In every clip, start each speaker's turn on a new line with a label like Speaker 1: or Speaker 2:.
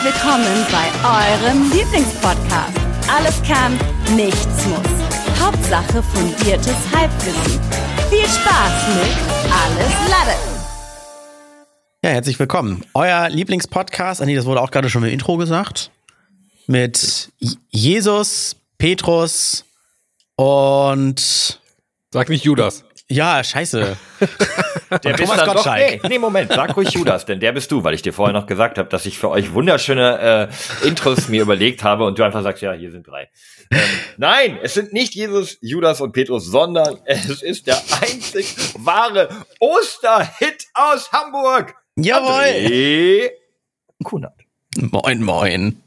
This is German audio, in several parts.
Speaker 1: Herzlich willkommen bei eurem Lieblingspodcast. Alles kann, nichts muss. Hauptsache fundiertes Halbwissen. Viel Spaß mit Alles Lade.
Speaker 2: Ja, herzlich willkommen. Euer Lieblingspodcast, nee, das wurde auch gerade schon im Intro gesagt, mit Jesus, Petrus und
Speaker 3: Sag nicht Judas.
Speaker 2: Ja, scheiße.
Speaker 4: Der bist
Speaker 2: Thomas
Speaker 4: dann doch, nee, nee, Moment, sag ruhig Judas, denn der bist du, weil ich dir vorher noch gesagt habe, dass ich für euch wunderschöne äh, Intros mir überlegt habe und du einfach sagst, ja, hier sind drei. Ähm, nein, es sind nicht Jesus, Judas und Petrus, sondern es ist der einzig wahre Osterhit aus Hamburg.
Speaker 2: Jawohl.
Speaker 4: Kunert.
Speaker 2: Moin, moin.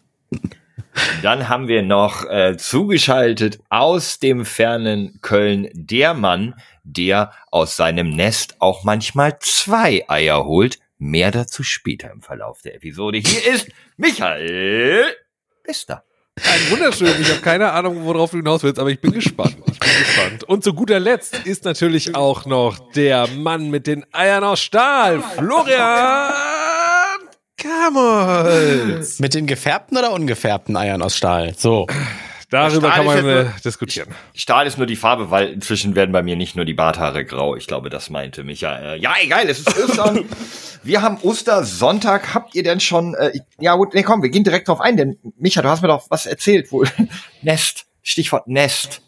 Speaker 4: Dann haben wir noch äh, zugeschaltet aus dem fernen Köln der Mann, der aus seinem Nest auch manchmal zwei Eier holt. Mehr dazu später im Verlauf der Episode. Hier ist Michael Bester.
Speaker 3: Ein wunderschön. Ich habe keine Ahnung, worauf du hinaus willst, aber ich bin gespannt. Ich bin gespannt. Und zu guter Letzt ist natürlich auch noch der Mann mit den Eiern aus Stahl, Florian Kamholz.
Speaker 2: Mit den gefärbten oder ungefärbten Eiern aus Stahl? So.
Speaker 3: Darüber kann man
Speaker 4: jetzt
Speaker 3: äh,
Speaker 4: nur-
Speaker 3: diskutieren.
Speaker 4: Stahl ist nur die Farbe, weil inzwischen werden bei mir nicht nur die Barthaare grau. Ich glaube, das meinte Michael. Ja, egal, es ist Ostern. wir haben Ostersonntag. Habt ihr denn schon, äh, ja gut, nee, komm, wir gehen direkt drauf ein, denn Micha, du hast mir doch was erzählt, wohl. Nest. Stichwort Nest.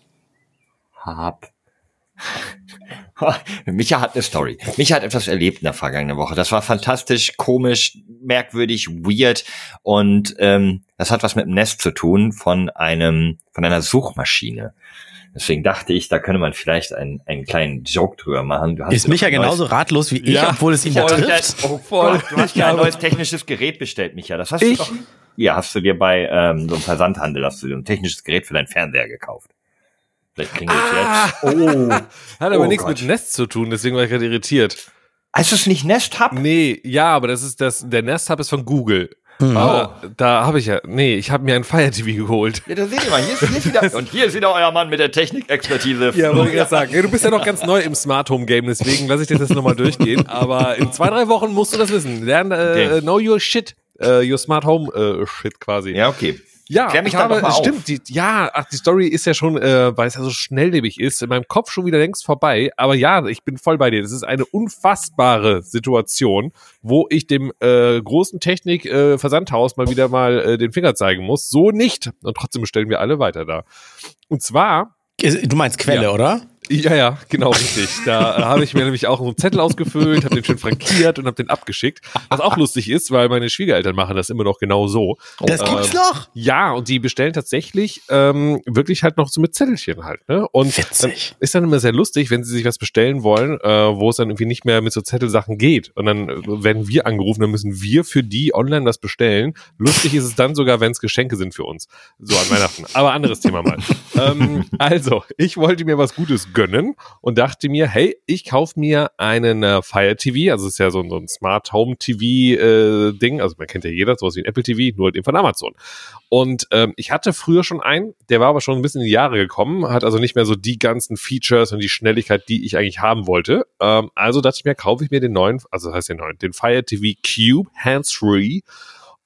Speaker 4: Hab. Micha hat eine Story. Micha hat etwas erlebt in der vergangenen Woche. Das war fantastisch, komisch, merkwürdig, weird und ähm, das hat was mit dem Nest zu tun von einem von einer Suchmaschine. Deswegen dachte ich, da könnte man vielleicht einen, einen kleinen Joke drüber machen. Du hast
Speaker 2: Ist Micha genauso ratlos wie ich,
Speaker 3: Ja,
Speaker 2: obwohl es ihn
Speaker 4: Ja,
Speaker 2: betrifft?
Speaker 4: das- Oh
Speaker 3: Voll.
Speaker 4: Du hast ja ein neues technisches Gerät bestellt, Micha. Das hast du
Speaker 3: Ich?
Speaker 4: doch. Ja, hast du dir bei ähm, so einem Versandhandel hast du dir ein technisches Gerät für deinen Fernseher gekauft. Vielleicht klingelt
Speaker 3: Ah.
Speaker 4: jetzt. Oh.
Speaker 3: Hat aber
Speaker 4: Oh
Speaker 3: nichts
Speaker 4: Gott.
Speaker 3: mit Nest zu tun, deswegen war ich gerade irritiert.
Speaker 4: Heißt das nicht Nest Hub?
Speaker 3: Nee, ja, aber das ist das, der Nest Hub ist von Google.
Speaker 2: Hm.
Speaker 3: Aber da habe ich ja, nee, ich habe mir ein Fire TV geholt.
Speaker 4: Ja, da seht ihr mal, hier ist, hier ist wieder, und hier ist wieder euer Mann mit der Technikexpertise.
Speaker 3: Ja, wollte ich gerade sagen. Du bist ja noch ganz neu im Smart Home Game, deswegen lasse ich dir das nochmal durchgehen. Aber in zwei, drei Wochen musst du das wissen. Lern, äh,
Speaker 4: Okay.
Speaker 3: know your shit. Äh, your Smart Home äh, Shit quasi.
Speaker 4: Ja, okay.
Speaker 3: Ja,
Speaker 4: Klär mich
Speaker 3: ich habe,
Speaker 4: mal auf.
Speaker 3: stimmt, die, ja, ach, die Story ist ja schon, äh, weil es ja so schnelllebig ist, in meinem Kopf schon wieder längst vorbei. Aber ja, ich bin voll bei dir. Das ist eine unfassbare Situation, wo ich dem äh, großen Technik-Versandhaus mal wieder mal äh, den Finger zeigen muss. So nicht. Und trotzdem bestellen wir alle weiter da. Und zwar
Speaker 2: Du meinst Quelle,
Speaker 3: Ja.
Speaker 2: oder?
Speaker 3: Ja, ja, genau, richtig. Da äh, habe ich mir nämlich auch so einen Zettel ausgefüllt, habe den schön frankiert und habe den abgeschickt. Was auch lustig ist, weil meine Schwiegereltern machen das immer noch genau so.
Speaker 2: Das gibt's noch?
Speaker 3: Ja, und die bestellen tatsächlich ähm, wirklich halt noch so mit Zettelchen halt. Ne? Und
Speaker 2: Witzig.
Speaker 3: dann ist dann immer sehr lustig, wenn sie sich was bestellen wollen, äh, wo es dann irgendwie nicht mehr mit so Zettelsachen geht. Und dann äh, werden wir angerufen, dann müssen wir für die online was bestellen. Lustig ist es dann sogar, wenn es Geschenke sind für uns. So an Weihnachten. Aber anderes Thema mal. ähm, also, ich wollte mir was Gutes gönnen und dachte mir, hey, ich kaufe mir einen äh, Fire TV, also es ist ja so, ein- so ein Smart Home TV äh, Ding, also man kennt ja jeder, sowas wie ein Apple TV, nur halt eben von Amazon. Und ähm, ich hatte früher schon einen, der war aber schon ein bisschen in die Jahre gekommen, hat also nicht mehr so die ganzen Features und die Schnelligkeit, die ich eigentlich haben wollte. Ähm, also dachte ich mir, kaufe ich mir den neuen, also das heißt den neuen, den Fire TV Cube Hands-Free.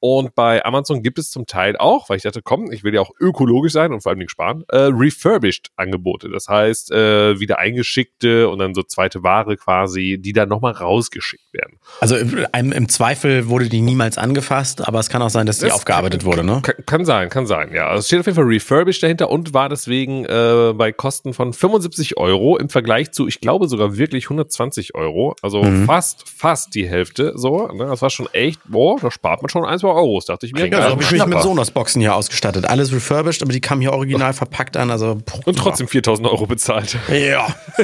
Speaker 3: Und bei Amazon gibt es zum Teil auch, weil ich dachte, komm, ich will ja auch ökologisch sein und vor allem sparen, äh, refurbished Angebote. Das heißt, äh, wieder eingeschickte und dann so zweite Ware quasi, die dann nochmal rausgeschickt werden.
Speaker 2: Also im, im Zweifel wurde die niemals angefasst, aber es kann auch sein, dass die
Speaker 3: Das
Speaker 2: aufgearbeitet wurde, ne?
Speaker 3: Kann, kann sein, kann sein, ja. Also es steht auf jeden Fall refurbished dahinter und war deswegen äh, bei Kosten von 75 Euro im Vergleich zu, ich glaube sogar wirklich 120 Euro. Also
Speaker 2: Mhm.
Speaker 3: fast, fast die Hälfte. So, ne? Das war schon echt, boah, da spart man schon ein, zwei Euros, dachte ich mir.
Speaker 4: Klingt
Speaker 2: Ja, so habe ich mich mit. Sonos-Boxen hier ausgestattet. Alles refurbished, aber die kamen hier original verpackt an. Also,
Speaker 3: und trotzdem 4000 Euro bezahlt.
Speaker 2: Ja.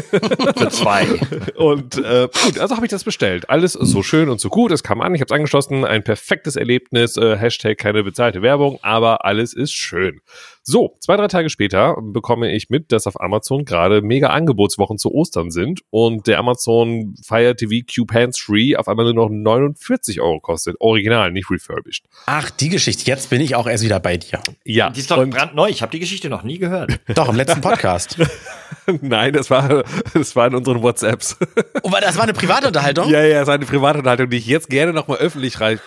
Speaker 4: Für zwei.
Speaker 3: Und äh, gut, also habe ich das bestellt. Alles so schön und so gut. Es kam an, ich habe es angeschlossen. Ein perfektes Erlebnis. Äh, Hashtag keine bezahlte Werbung, aber alles ist schön. So, zwei, drei Tage später bekomme ich mit, dass auf Amazon gerade mega Angebotswochen zu Ostern sind und der Amazon Fire TV Cube Hands Free auf einmal nur noch 49 Euro kostet. Original, nicht refurbished.
Speaker 2: Ach, die Geschichte. Jetzt bin ich auch erst wieder bei dir.
Speaker 3: Ja.
Speaker 4: Die ist doch
Speaker 3: und-
Speaker 4: brandneu. Ich habe die Geschichte noch nie gehört.
Speaker 2: Doch, im letzten Podcast.
Speaker 3: Nein, das war, das war in unseren WhatsApps.
Speaker 2: Oh, weil das war eine private Unterhaltung?
Speaker 3: Ja, ja, das war eine Privatunterhaltung, die ich jetzt gerne nochmal öffentlich rausbringen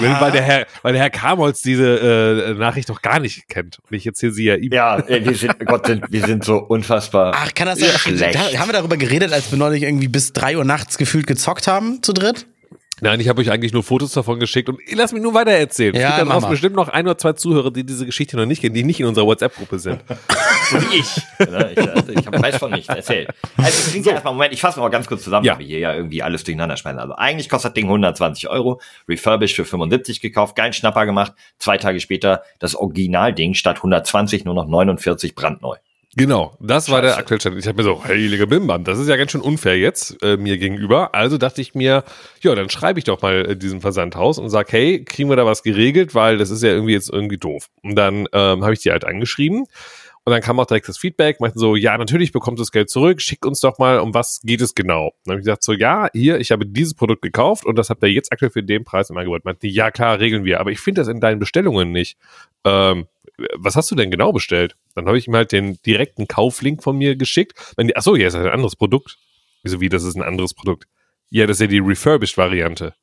Speaker 3: will, weil der Herr, weil der Herr Kamholz diese äh, Nachricht noch gar nicht kennt. Und ich erzähle sie ja ihm.
Speaker 4: Ja, äh, wir sind, Gott, sind, wir sind so unfassbar.
Speaker 2: Ach, kann das sein?
Speaker 4: schlecht.
Speaker 2: Da, haben wir darüber geredet, als wir neulich irgendwie bis drei Uhr nachts gefühlt gezockt haben, zu dritt?
Speaker 3: Nein, ich habe euch eigentlich nur Fotos davon geschickt und lass mich nur weiter erzählen.
Speaker 2: Ja,
Speaker 3: es gibt da draußen bestimmt noch ein oder zwei Zuhörer, die diese Geschichte noch nicht kennen, die nicht in unserer WhatsApp-Gruppe sind.
Speaker 4: So wie ich. Ich, also ich hab- weiß von nichts. Erzähl. Also klingt ja erstmal, Moment, ich fasse mal ganz kurz zusammen,
Speaker 3: Ja.
Speaker 4: weil wir hier ja irgendwie alles durcheinander schmeißen. Also eigentlich kostet das Ding 120 Euro, refurbished für 75 gekauft, geilen Schnapper gemacht. Zwei Tage später das Originalding statt 120 nur noch 49 brandneu.
Speaker 3: Genau, das war der
Speaker 4: Scheiße.
Speaker 3: aktuelle Stand. Ich habe mir so, heilige Bimbam, das ist ja ganz schön unfair jetzt äh, mir gegenüber. Also dachte ich mir, ja, dann schreibe ich doch mal äh, diesem Versandhaus und sag, hey, kriegen wir da was geregelt, weil das ist ja irgendwie jetzt irgendwie doof. Und dann ähm, habe ich die halt angeschrieben. Und dann kam auch direkt das Feedback, meinten so, ja, natürlich bekommt das Geld zurück, schick uns doch mal, um was geht es genau? Dann habe ich gesagt, so, ja, hier, ich habe dieses Produkt gekauft und das habt ihr jetzt aktuell für den Preis im Angebot. Meinten die, ja, klar, regeln wir, aber ich finde das in deinen Bestellungen nicht. Ähm, was hast du denn genau bestellt? Dann habe ich ihm halt den direkten Kauflink von mir geschickt. Achso, ja, ist ein anderes Produkt. Wieso, wie, das ist ein anderes Produkt? Ja, das ist ja die Refurbished-Variante.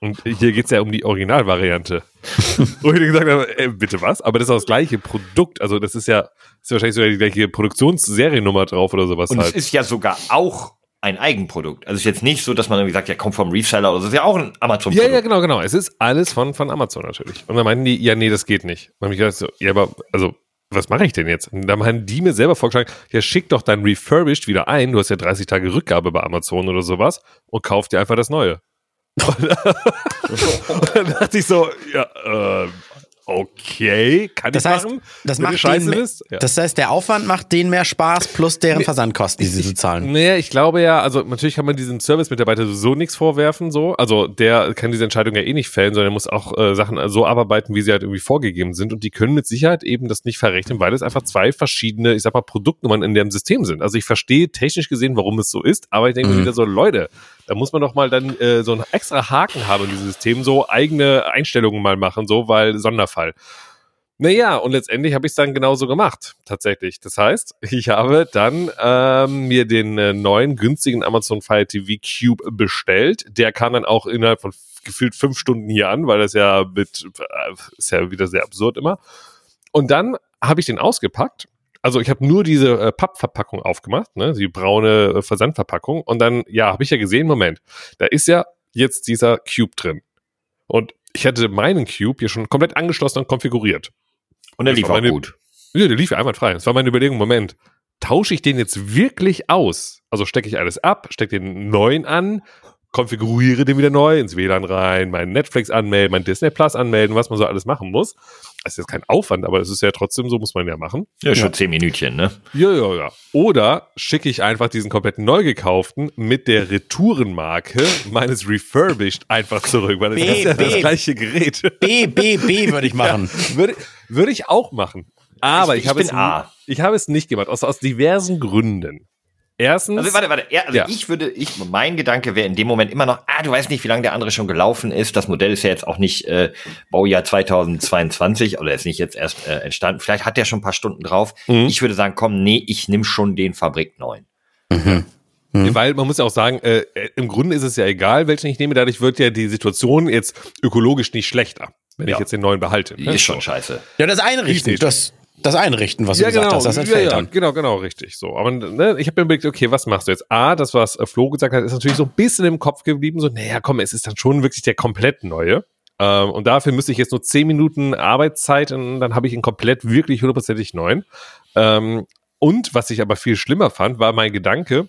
Speaker 3: Und hier geht's ja um die Originalvariante. Wo ich gesagt habe, äh, bitte was? Aber das ist auch das gleiche Produkt. Also das ist ja, ist wahrscheinlich sogar die gleiche Produktionsseriennummer drauf oder sowas
Speaker 4: Und
Speaker 3: halt.
Speaker 4: es ist ja sogar auch ein Eigenprodukt. Also ist jetzt nicht so, dass man irgendwie sagt, ja, kommt vom Reseller oder so. Es ist ja auch ein
Speaker 3: Ja,
Speaker 4: Amazon-Produkt.
Speaker 3: ja, genau, genau. Es ist alles von, von Amazon natürlich. Und dann meinten die, ja, nee, das geht nicht. Und dann hab ich gedacht, so, ja, aber, also, was mache ich denn jetzt? Und dann haben die mir selber vorgeschlagen, ja, schick doch dein Refurbished wieder ein. Du hast ja 30 Tage Rückgabe bei Amazon oder sowas und kauf dir einfach das Neue. Und, und dann dachte ich so, ja, äh, okay, kann
Speaker 2: Das
Speaker 3: ich
Speaker 2: heißt,
Speaker 3: machen?
Speaker 2: das macht
Speaker 3: bist? Ja.
Speaker 2: das heißt, der Aufwand macht denen mehr Spaß plus deren Versandkosten, die sie so zahlen.
Speaker 3: Naja, ich glaube ja, also natürlich kann man diesem Service-Mitarbeiter so nichts vorwerfen, so. Also der kann diese Entscheidung ja eh nicht fällen, sondern er muss auch äh, Sachen so abarbeiten, wie sie halt irgendwie vorgegeben sind. Und die können mit Sicherheit eben das nicht verrechnen, weil es einfach zwei verschiedene, ich sag mal, Produktnummern in dem System sind. Also ich verstehe technisch gesehen, warum es so ist, aber ich denke mir
Speaker 2: Mhm.
Speaker 3: wieder so, Leute, da muss man doch mal dann äh, so einen extra Haken haben in diesem System, so eigene Einstellungen mal machen, so, weil Sonderfall. Naja, und letztendlich habe ich es dann genauso gemacht, tatsächlich. Das heißt, ich habe dann ähm, mir den äh, neuen günstigen Amazon Fire TV Cube bestellt. Der kam dann auch innerhalb von gefühlt fünf Stunden hier an, weil das ja mit, äh, ist ja wieder sehr absurd immer. Und dann habe ich den ausgepackt. Also ich habe nur diese äh, Pappverpackung aufgemacht, ne, die braune äh, Versandverpackung. Und dann, ja, habe ich ja gesehen, Moment, da ist ja jetzt dieser Cube drin. Und ich hatte meinen Cube hier schon komplett angeschlossen und konfiguriert.
Speaker 4: Und er
Speaker 3: Das
Speaker 4: lief auch
Speaker 3: meine-
Speaker 4: gut.
Speaker 3: Ja, der lief ja einwandfrei. Das war meine Überlegung, Moment, tausche ich den jetzt wirklich aus? Also stecke ich alles ab, stecke den neuen an, konfiguriere den wieder neu, ins WLAN rein, meinen Netflix anmelden, mein Disney Plus anmelden, was man so alles machen muss. Das ist jetzt kein Aufwand, aber es ist ja trotzdem so, muss man ja machen.
Speaker 4: Ja, schon zehn Minütchen, ne?
Speaker 3: Ja, ja, ja. Oder schicke ich einfach diesen kompletten neu gekauften mit der Retourenmarke meines Refurbished einfach zurück, weil das
Speaker 2: B,
Speaker 3: ist ja das
Speaker 2: B.
Speaker 3: gleiche Gerät.
Speaker 2: B, B, B würde ich machen.
Speaker 3: Würde, würde ich auch machen. Aber
Speaker 4: Ich-
Speaker 3: ich,
Speaker 4: ich
Speaker 3: habe es,
Speaker 4: A.
Speaker 3: ich habe es nicht gemacht, aus, aus diversen Gründen. Erstens,
Speaker 4: Also warte, warte. Also
Speaker 3: Ja.
Speaker 4: ich würde, ich, mein Gedanke wäre in dem Moment immer noch, ah, du weißt nicht, wie lange der andere schon gelaufen ist. Das Modell ist ja jetzt auch nicht äh, Baujahr 2022 oder ist nicht jetzt erst äh, entstanden. Vielleicht hat der schon ein paar Stunden drauf.
Speaker 3: Mhm.
Speaker 4: Ich würde sagen, komm, nee, ich nimm schon den Fabrikneuen.
Speaker 3: weil man muss ja auch sagen, äh, äh, im Grunde ist es ja egal, welchen ich nehme, dadurch wird ja die Situation jetzt ökologisch nicht schlechter, wenn
Speaker 4: Ja.
Speaker 3: ich jetzt den neuen behalte. Ne?
Speaker 4: ist schon
Speaker 3: So.
Speaker 4: scheiße.
Speaker 2: Ja, das Einrichten,
Speaker 3: Richtig.
Speaker 2: das, das Einrichten, was du
Speaker 3: Ja,
Speaker 2: gesagt
Speaker 3: genau,
Speaker 2: hast, das
Speaker 3: ja,
Speaker 2: entfällt
Speaker 3: ja,
Speaker 2: dann.
Speaker 3: genau, genau, richtig. So, aber ne, ich habe mir überlegt, okay, was machst du jetzt? A, das was äh, Flo gesagt hat, ist natürlich so ein bisschen im Kopf geblieben. So, naja, komm, es ist dann schon wirklich der komplett neue. Ähm, und dafür müsste ich jetzt nur 10 Minuten Arbeitszeit und dann habe ich ihn komplett wirklich hundertprozentig neuen. Ähm, und was ich aber viel schlimmer fand, war mein Gedanke,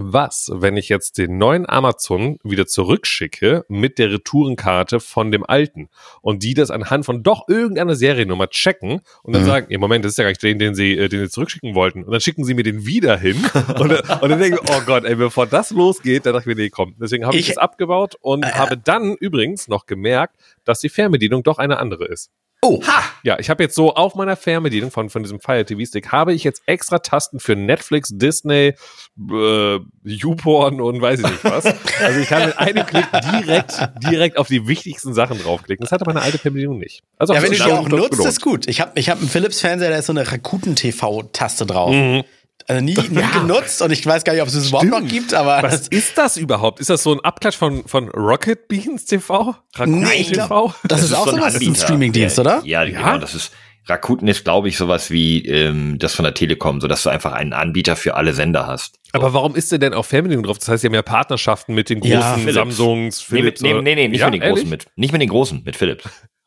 Speaker 3: was, wenn ich jetzt den neuen Amazon wieder zurückschicke mit der Retourenkarte von dem alten und die das anhand von doch irgendeiner Seriennummer checken und dann
Speaker 2: Mhm.
Speaker 3: sagen, im Moment, das ist ja gar nicht den, den sie, äh, den sie zurückschicken wollten. Und dann schicken sie mir den wieder hin und, dann- und dann denke ich, oh Gott, ey, bevor das losgeht, dann dachte ich mir, nee, komm. Deswegen habe ich,
Speaker 2: Ich-
Speaker 3: es abgebaut und
Speaker 2: Äh,
Speaker 3: habe dann übrigens noch gemerkt, dass die Fernbedienung doch eine andere ist.
Speaker 2: Oh,
Speaker 4: Ha!
Speaker 3: Ja, ich habe jetzt so auf meiner Fernbedienung von, von diesem Fire TV Stick habe ich jetzt extra Tasten für Netflix, Disney, äh, YouPorn und weiß ich nicht was. Also ich kann mit einem Klick direkt, direkt auf die wichtigsten Sachen draufklicken. Das hatte meine alte Fernbedienung nicht. Also
Speaker 2: ja, wenn du die auch nutzt, ist gut. Ich habe ich hab einen Philips-Fernseher, da ist so eine Rakuten-TV-Taste drauf.
Speaker 3: Mhm.
Speaker 2: Also nie, nie genutzt und ich weiß gar nicht, ob es es überhaupt noch gibt, aber
Speaker 3: Was ist das überhaupt? Ist das so ein Abklatsch von, von Rocket Beans TV? Rakuten
Speaker 2: Nee,
Speaker 3: TV?
Speaker 2: glaub, das, ist auch
Speaker 4: so
Speaker 2: sowas, das ist ein. Streamingdienst,
Speaker 4: ja,
Speaker 2: oder?
Speaker 4: Ja, genau. Das ist Rakuten ist, glaube ich, sowas wie ähm, das von der Telekom, so dass du einfach einen Anbieter für alle Sender hast.
Speaker 3: Aber warum ist der denn auf Fernbedienung drauf? Das heißt, sie haben ja Partnerschaften mit den großen
Speaker 2: Ja,
Speaker 4: Philips.
Speaker 3: Samsungs,
Speaker 4: Nee, mit,
Speaker 3: Philips.
Speaker 4: nee, nee, nee, nicht
Speaker 3: ja,
Speaker 4: mit den großen,
Speaker 3: ehrlich?
Speaker 4: mit, nicht mit den großen, mit Philips.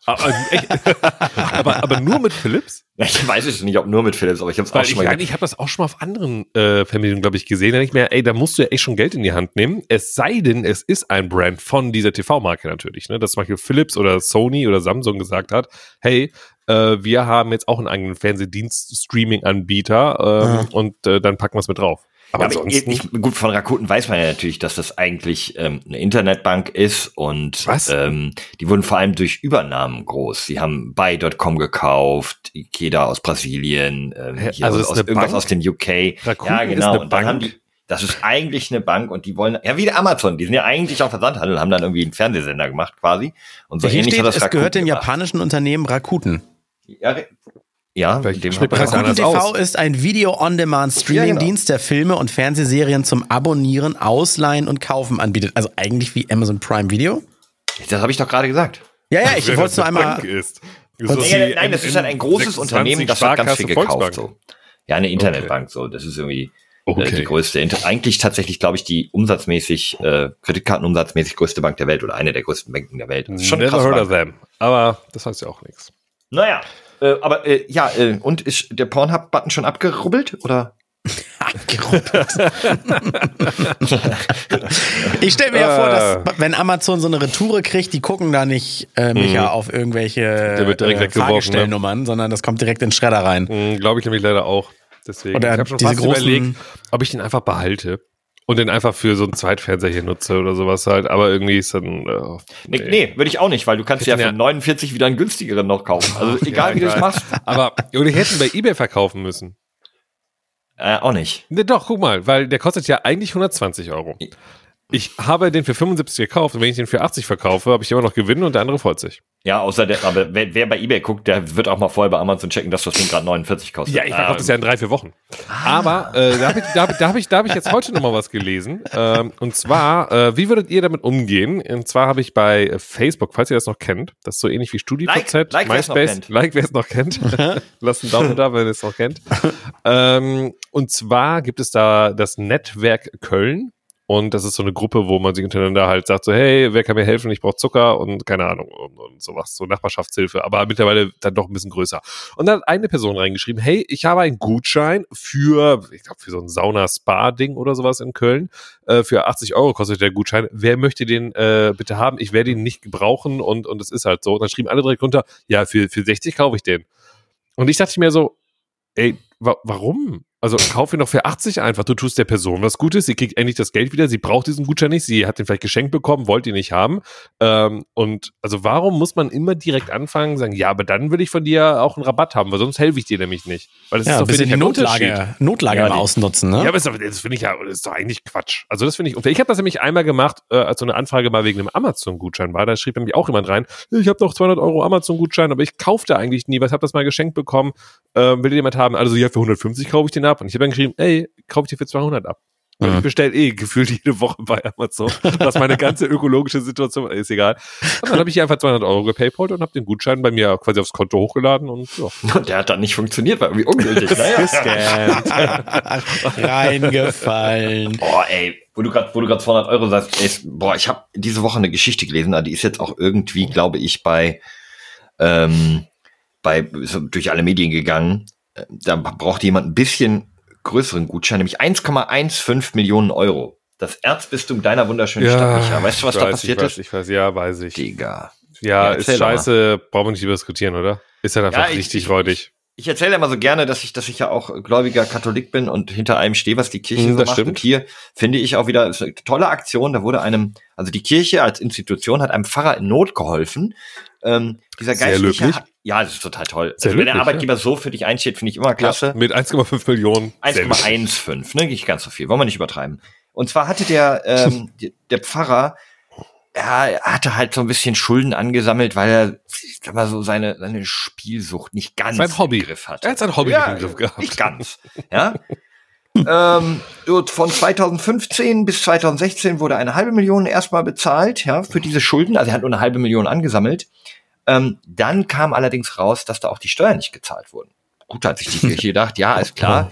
Speaker 3: Ah, ah, echt? aber, aber nur mit Philips?
Speaker 4: Ich weiß es nicht, ob nur mit Philips, aber ich habe es auch schon
Speaker 3: ich,
Speaker 4: mal
Speaker 3: ich habe das auch schon mal auf anderen äh, Fernbedienungen, glaube ich, gesehen. Da ich mir, ey, da musst du ja echt schon Geld in die Hand nehmen. Es sei denn, es ist ein Brand von dieser TV-Marke natürlich. Ne? Dass zum Beispiel Philips oder Sony oder Samsung gesagt hat, hey, äh, wir haben jetzt auch einen eigenen Fernsehdienst-Streaming-Anbieter ähm,
Speaker 2: Ja.
Speaker 3: und äh, dann packen wir es mit drauf. Aber
Speaker 4: Ja, aber ich, gut, von Rakuten weiß man ja natürlich, dass das eigentlich ähm, eine Internetbank ist und
Speaker 3: Was?
Speaker 4: Ähm, die wurden vor allem durch Übernahmen groß. Sie haben Buy.com gekauft, Ikeda aus Brasilien, ähm,
Speaker 3: Hä, also
Speaker 4: aus,
Speaker 3: ist
Speaker 4: aus,
Speaker 3: eine
Speaker 4: irgendwas
Speaker 3: Bank?
Speaker 4: aus dem UK.
Speaker 3: Rakuten
Speaker 4: ja,
Speaker 3: ist
Speaker 4: genau.
Speaker 3: eine
Speaker 4: und dann haben
Speaker 3: Bank?
Speaker 4: die, das ist eigentlich eine Bank und die wollen, ja, wie der Amazon, die sind ja eigentlich auch Versandhandel, haben dann irgendwie einen Fernsehsender gemacht quasi. Und so
Speaker 2: Hier
Speaker 4: ähnlich
Speaker 2: steht,
Speaker 4: hat das
Speaker 2: es gehört dem japanischen Unternehmen Rakuten.
Speaker 4: Ja, ja dem
Speaker 3: das
Speaker 2: Rakuten TV ist ein Video-on-Demand-Streaming-Dienst, der Filme und Fernsehserien zum Abonnieren, Ausleihen und Kaufen anbietet. Also eigentlich wie Amazon Prime Video.
Speaker 4: das habe ich doch gerade gesagt.
Speaker 2: Ja, ja, ich wollte es
Speaker 3: das
Speaker 2: nur einmal.
Speaker 3: Ist. So
Speaker 4: Nee,
Speaker 3: wie
Speaker 4: nein, das ist halt ein großes
Speaker 3: 26
Speaker 4: Unternehmen, das hat ganz viel gekauft. So. Ja, eine Internetbank, so. Das ist irgendwie äh,
Speaker 3: Okay.
Speaker 4: die größte. Inter eigentlich tatsächlich, glaube ich, die umsatzmäßig, äh, Kreditkartenumsatzmäßig größte Bank der Welt oder eine der größten Banken der Welt. Das ist schon
Speaker 3: Never heard of them. Aber das heißt ja auch nichts.
Speaker 4: Naja, äh, aber äh, ja, äh, und ist der Pornhub-Button schon abgerubbelt? Oder?
Speaker 2: ich stelle mir ja vor, dass wenn Amazon so eine Retoure kriegt, die gucken da nicht äh, Micha auf irgendwelche äh,
Speaker 3: ne?
Speaker 2: Fahrgestellnummern, sondern das kommt direkt in den Schredder rein.
Speaker 3: Hm, Glaube ich nämlich leider auch. Deswegen.
Speaker 2: Oder
Speaker 3: ich habe schon fast überlegt, ob ich den einfach behalte und den einfach für so einen Zweitfernseher hier nutze oder sowas halt. Aber irgendwie ist dann. Äh,
Speaker 4: Nee, nee würde ich auch nicht, weil du kannst ja
Speaker 3: Hätten
Speaker 4: für
Speaker 3: ja-
Speaker 4: 49 wieder einen günstigeren noch kaufen. Also egal, wie du es machst.
Speaker 3: Aber oder ich hätte ihn bei eBay verkaufen müssen.
Speaker 4: Äh, auch nicht.
Speaker 3: Ne, doch, guck mal, weil der kostet ja eigentlich 120 Euro. Ich habe den für 75 gekauft und wenn ich den für 80 verkaufe, habe ich immer noch Gewinn und der andere freut sich.
Speaker 4: Ja, außer der, aber wer, wer bei eBay guckt, der wird auch mal vorher bei Amazon checken, dass das Ding gerade 49 kostet.
Speaker 3: Ja, ich verkaufe
Speaker 4: Ähm,
Speaker 3: das ja in drei, vier Wochen. Aber äh, da habe ich, da hab, da hab ich, da hab ich jetzt heute noch mal was gelesen. Ähm, und zwar, äh, wie würdet ihr damit umgehen? Und zwar habe ich bei Facebook, falls ihr das noch kennt, das ist so ähnlich wie StudiVZ,
Speaker 4: Like- like,
Speaker 3: MySpace,
Speaker 4: kennt.
Speaker 3: like wer es noch kennt. Lasst einen Daumen da, wenn ihr es noch kennt. ähm, und zwar gibt es da das Netzwerk Köln. Und das ist so eine Gruppe, wo man sich untereinander halt sagt, so, hey, wer kann mir helfen? Ich brauche Zucker und keine Ahnung und, und sowas, so Nachbarschaftshilfe, aber mittlerweile dann doch ein bisschen größer. Und dann hat eine Person reingeschrieben, hey, ich habe einen Gutschein für, ich glaube, für so ein Sauna-Spa-Ding oder sowas in Köln. Äh, für 80 Euro kostet der Gutschein. Wer möchte den äh, bitte haben? Ich werde ihn nicht gebrauchen und, und es ist halt so. Und dann schrieben alle direkt runter, ja, für, für 60 kaufe ich den. Und ich dachte mir so, ey, wa warum? Also kauf ihn doch für 80 einfach. Du tust der Person was Gutes, sie kriegt endlich das Geld wieder, sie braucht diesen Gutschein nicht, sie hat den vielleicht geschenkt bekommen, wollte ihn nicht haben. Ähm, und also warum muss man immer direkt anfangen, sagen, ja, aber dann will ich von dir auch einen Rabatt haben, weil sonst helfe ich dir nämlich nicht. Weil das
Speaker 2: Ja,
Speaker 3: ist doch finde
Speaker 2: die. Notlage, Notlage
Speaker 4: Ja,
Speaker 2: ausnutzen, ne?
Speaker 3: Ja, aber das, das finde ich ja, das ist doch eigentlich Quatsch. Also das finde ich unfair. Ich habe das nämlich einmal gemacht, äh, als so eine Anfrage mal wegen einem Amazon-Gutschein war. Da schrieb nämlich auch jemand rein, ich habe noch 200 Euro Amazon-Gutschein, aber ich kaufte eigentlich nie, was habe das mal geschenkt bekommen, ähm, will jemand haben? Also ja, für 150 kaufe ich den ab. Und ich habe dann geschrieben, ey, kaufe ich dir für 200 ab. Weil
Speaker 2: Mhm.
Speaker 3: Ich bestelle eh gefühlt jede Woche bei Amazon, was meine ganze ökologische Situation ist, egal. Und dann habe ich hier einfach 200 Euro gepaypalt und habe den Gutschein bei mir quasi aufs Konto hochgeladen und ja.
Speaker 4: Und der hat dann nicht funktioniert, war irgendwie ungültig. naja.
Speaker 2: Reingefallen.
Speaker 4: Boah, ey, wo du gerade, wo du gerade 200 Euro sagst, ey, boah, ich habe diese Woche eine Geschichte gelesen, aber die ist jetzt auch irgendwie, glaube ich, bei, ähm, bei so durch alle Medien gegangen. Da braucht jemand ein bisschen größeren Gutschein, nämlich 1,15 Millionen Euro. Das Erzbistum deiner wunderschönen Stadt, Micha. Weißt du, was
Speaker 3: ich
Speaker 4: da
Speaker 3: weiß,
Speaker 4: passiert
Speaker 3: ich weiß,
Speaker 4: ist?
Speaker 3: Ich weiß, ja, weiß ich.
Speaker 4: Digga.
Speaker 3: Ja,
Speaker 4: Ja,
Speaker 3: ist scheiße, brauchen wir nicht diskutieren, oder? Ist ja einfach
Speaker 4: Ja, ich-
Speaker 3: richtig
Speaker 4: ich-
Speaker 3: räudig.
Speaker 4: Ich erzähle immer so gerne, dass ich, dass ich ja auch gläubiger Katholik bin und hinter einem stehe, was die Kirche
Speaker 3: Mm,
Speaker 4: so macht.
Speaker 3: stimmt.
Speaker 4: Und hier finde ich auch wieder eine tolle Aktion. Da wurde einem, also die Kirche als Institution hat einem Pfarrer in Not geholfen. Ähm, dieser
Speaker 3: Sehr
Speaker 4: Geistliche, Ja, das ist total toll.
Speaker 3: Sehr
Speaker 4: Also, wenn der
Speaker 3: löblich,
Speaker 4: Arbeitgeber so für dich einsteht, finde ich immer klasse.
Speaker 3: Mit 1,5 Millionen. Sehr löblich.
Speaker 4: 1,15, ne? Nicht ganz so viel. Wollen wir nicht übertreiben. Und zwar hatte der, ähm, der Pfarrer, ja, er hatte halt so ein bisschen Schulden angesammelt, weil er, ich sag mal so, seine, seine Spielsucht nicht ganz
Speaker 3: Sein Hobby.
Speaker 4: im Griff hatte.
Speaker 3: Er hat sein Hobby
Speaker 4: ja,
Speaker 3: nicht im Griff gehabt.
Speaker 4: Nicht ganz. Ja. ähm, von 2015 bis 2016 wurde eine halbe Million erstmal bezahlt, ja, für diese Schulden. Also er hat nur eine halbe Million angesammelt. Ähm, dann kam allerdings raus, dass da auch die Steuern nicht gezahlt wurden. Gut, hat sich die Kirche gedacht, ja, ist klar.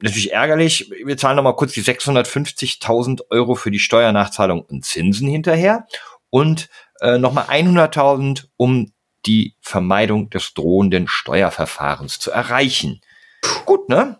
Speaker 4: Natürlich ärgerlich. Wir zahlen noch mal kurz die 650.000 Euro für die Steuernachzahlung und Zinsen hinterher und äh, noch mal 100.000, um die Vermeidung des drohenden Steuerverfahrens zu erreichen. Gut, ne?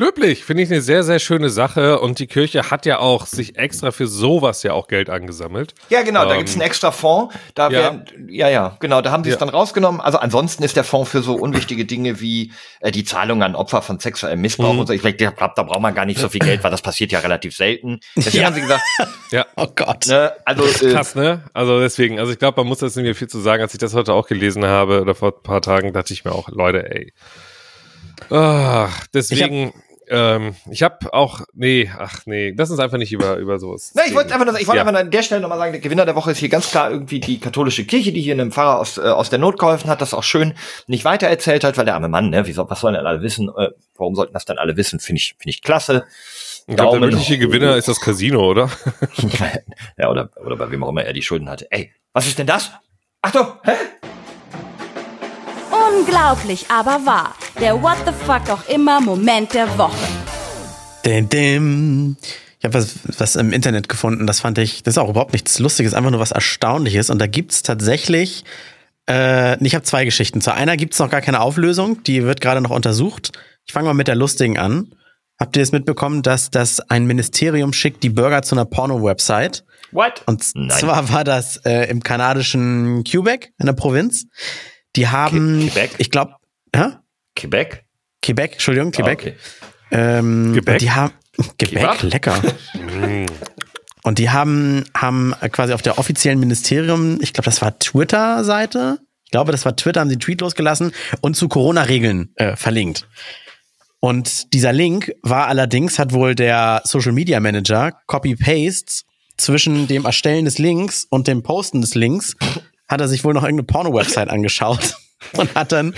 Speaker 3: Löblich, finde ich eine sehr, sehr schöne Sache. Und die Kirche hat ja auch sich extra für sowas ja auch Geld angesammelt.
Speaker 4: Ja, genau, da
Speaker 3: Ähm,
Speaker 4: gibt's einen extra Fonds. Da
Speaker 3: ja.
Speaker 4: werden, ja, ja, genau, da haben sie es
Speaker 3: Ja.
Speaker 4: dann rausgenommen. Also ansonsten ist der Fonds für so unwichtige Dinge wie äh, die Zahlung an Opfer von sexuellem Missbrauch
Speaker 3: Mhm.
Speaker 4: und so. Ich glaube, da braucht man gar nicht so viel Geld, weil das passiert ja relativ selten. Deswegen
Speaker 2: Ja.
Speaker 4: haben sie gesagt,
Speaker 3: Ja.
Speaker 2: Oh Gott.
Speaker 4: ne, also äh,
Speaker 3: Krass, ne? Also deswegen, also ich glaube, man muss das nicht mehr viel zu sagen. Als ich das heute auch gelesen habe oder vor ein paar Tagen, dachte ich mir auch, Leute, ey. Ah, deswegen, ähm, ich habe auch, nee, ach nee, lass uns einfach nicht über, über sowas.
Speaker 4: Na, ich wollte einfach, nur- ich wollte
Speaker 3: Ja.
Speaker 4: einfach an der Stelle nochmal sagen, der Gewinner der Woche ist hier ganz klar irgendwie die katholische Kirche, die hier einem Pfarrer aus, äh, aus der Not geholfen hat, das auch schön nicht weitererzählt hat, weil der arme Mann, ne, wie soll, was sollen denn alle wissen? Äh, warum sollten das dann alle wissen? Finde ich, finde ich klasse.
Speaker 3: Ich glaube, der wirkliche
Speaker 4: hoch.
Speaker 3: Gewinner ist das Casino, oder?
Speaker 4: ja, oder, oder bei wem auch immer er die Schulden hatte. Ey, was ist denn das? Achtung, hä?
Speaker 1: Unglaublich, aber wahr. Der What the fuck auch immer Moment der Woche.
Speaker 2: Dim, dim. Ich habe was, was im Internet gefunden, das fand ich, das ist auch überhaupt nichts Lustiges, einfach nur was Erstaunliches. Und da gibt's tatsächlich, äh, ich habe zwei Geschichten. Zu einer gibt's noch gar keine Auflösung, die wird gerade noch untersucht. Ich fange mal mit der lustigen an. Habt ihr es mitbekommen, dass das ein Ministerium schickt die Bürger zu einer Porno-Website?
Speaker 4: What?
Speaker 2: Und
Speaker 4: Nein.
Speaker 2: zwar war das äh, im kanadischen Quebec in der Provinz. Die haben,
Speaker 4: Que- Quebec?
Speaker 2: ich glaube, ja?
Speaker 4: Quebec?
Speaker 2: Quebec, Entschuldigung, Quebec.
Speaker 4: Ah, okay.
Speaker 2: Ähm,
Speaker 3: Quebec?
Speaker 2: Die haben Quebec, lecker. und die haben haben quasi auf der offiziellen Ministerium, ich glaube, das war Twitter-Seite. Ich glaube, das war Twitter, haben sie einen Tweet losgelassen und zu Corona-Regeln äh, verlinkt. Und dieser Link war allerdings, hat wohl der Social Media Manager Copy-Paste zwischen dem Erstellen des Links und dem Posten des Links, hat er sich wohl noch irgendeine Porno-Website angeschaut und hat dann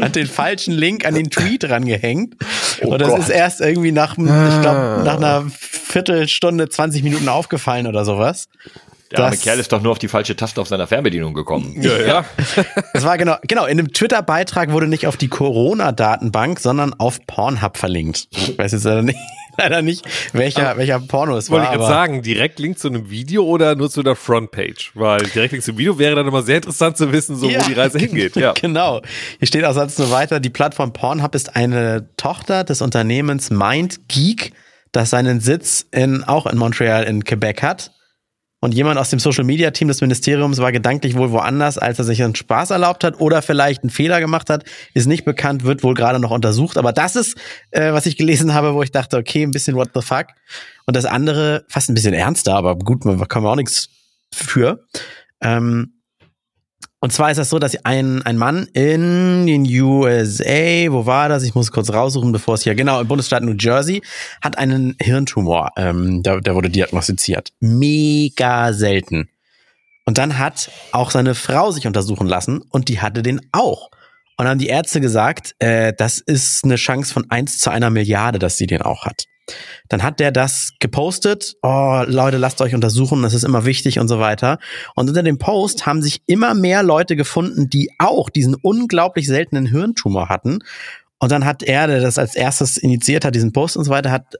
Speaker 2: hat den falschen Link an den Tweet rangehängt. und das
Speaker 4: Gott.
Speaker 2: ist erst irgendwie nach, einem- ich glaube, nach einer Viertelstunde, 20 Minuten aufgefallen oder sowas.
Speaker 4: Der arme
Speaker 2: Das-
Speaker 4: Kerl ist doch nur auf die falsche Taste auf seiner Fernbedienung gekommen.
Speaker 3: Ja, ja.
Speaker 2: Das war genau, genau, in dem Twitter-Beitrag wurde nicht auf die Corona-Datenbank, sondern auf Pornhub verlinkt. Ich weiß jetzt leider nicht, leider nicht welcher, welcher Porno es
Speaker 3: Wollte ich gerade
Speaker 2: aber-
Speaker 3: sagen, Direktlink zu einem Video oder nur zu der Frontpage? Weil Direktlink zum Video wäre dann immer sehr interessant zu wissen, so
Speaker 2: Ja,
Speaker 3: wo die Reise hingeht. Ja.
Speaker 2: Genau. Hier steht auch sonst nur weiter, die Plattform Pornhub ist eine Tochter des Unternehmens MindGeek, das seinen Sitz in, auch in Montreal in Quebec hat. Und jemand aus dem Social Media Team des Ministeriums war gedanklich wohl woanders, als er sich einen Spaß erlaubt hat oder vielleicht einen Fehler gemacht hat, ist nicht bekannt, wird wohl gerade noch untersucht. Aber das ist, äh, was ich gelesen habe, wo ich dachte, okay, ein bisschen what the fuck. Und das andere, fast ein bisschen ernster, aber gut, da kann man auch nichts für. Ähm, und zwar ist das so, dass ein, ein Mann in den USA, wo war das? Ich muss kurz raussuchen, bevor es hier, genau, im Bundesstaat New Jersey, hat einen Hirntumor. Ähm, der, der wurde diagnostiziert. Mega selten. Und dann hat auch seine Frau sich untersuchen lassen und die hatte den auch. Und dann haben die Ärzte gesagt, äh, das ist eine Chance von eins zu einer Milliarde, dass sie den auch hat. Dann hat der das gepostet, oh Leute, lasst euch untersuchen, das ist immer wichtig und so weiter. Und unter dem Post haben sich immer mehr Leute gefunden, die auch diesen unglaublich seltenen Hirntumor hatten. Und dann hat er, der das als erstes initiiert hat, diesen Post und so weiter, hat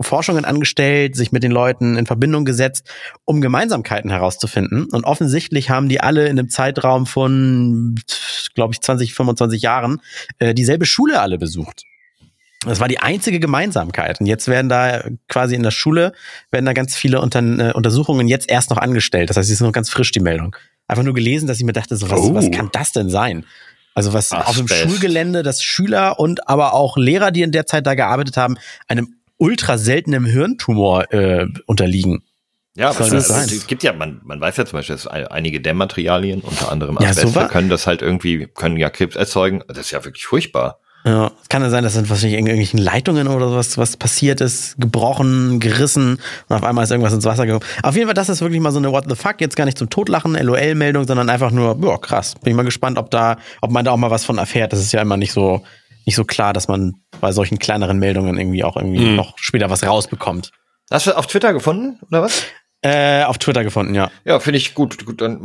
Speaker 2: Forschungen angestellt, sich mit den Leuten in Verbindung gesetzt, um Gemeinsamkeiten herauszufinden. Und offensichtlich haben die alle in einem Zeitraum von, glaube ich, 20, 25 Jahren äh, dieselbe Schule alle besucht. Das war die einzige Gemeinsamkeit. Und jetzt werden da quasi in der Schule, werden da ganz viele Unter äh, Untersuchungen jetzt erst noch angestellt. Das heißt, es ist noch ganz frisch, die Meldung. Einfach nur gelesen, dass ich mir dachte, so, was,
Speaker 3: Oh.
Speaker 2: was kann das denn sein? Also was
Speaker 4: Ach,
Speaker 2: auf dem
Speaker 4: Best.
Speaker 2: Schulgelände, dass Schüler und aber auch Lehrer, die in der Zeit da gearbeitet haben, einem ultra seltenen Hirntumor äh, unterliegen.
Speaker 4: Ja,
Speaker 2: Was soll
Speaker 4: aber
Speaker 2: das sein?
Speaker 4: es gibt ja, man, man weiß ja zum Beispiel, dass ein- einige Dämmmaterialien, unter anderem
Speaker 2: Ja,
Speaker 4: Asbeste,
Speaker 2: super.
Speaker 4: können das halt irgendwie, können ja Krebs erzeugen. Das ist ja wirklich furchtbar.
Speaker 2: Ja, es kann ja sein, dass wahrscheinlich in irgendwelchen Leitungen oder sowas was passiert ist, gebrochen, gerissen und auf einmal ist irgendwas ins Wasser gekommen. Auf jeden Fall, das ist wirklich mal so eine What the fuck, jetzt gar nicht zum Totlachen, LOL-Meldung, sondern einfach nur, ja, krass. Bin ich mal gespannt, ob da, ob man da auch mal was von erfährt. Das ist ja immer nicht so, nicht so klar, dass man bei solchen kleineren Meldungen irgendwie auch irgendwie
Speaker 3: Mhm.
Speaker 2: noch später was rausbekommt.
Speaker 4: Hast du auf Twitter gefunden, oder was?
Speaker 2: Äh, auf Twitter gefunden, ja.
Speaker 4: Ja, finde ich gut. Gut, dann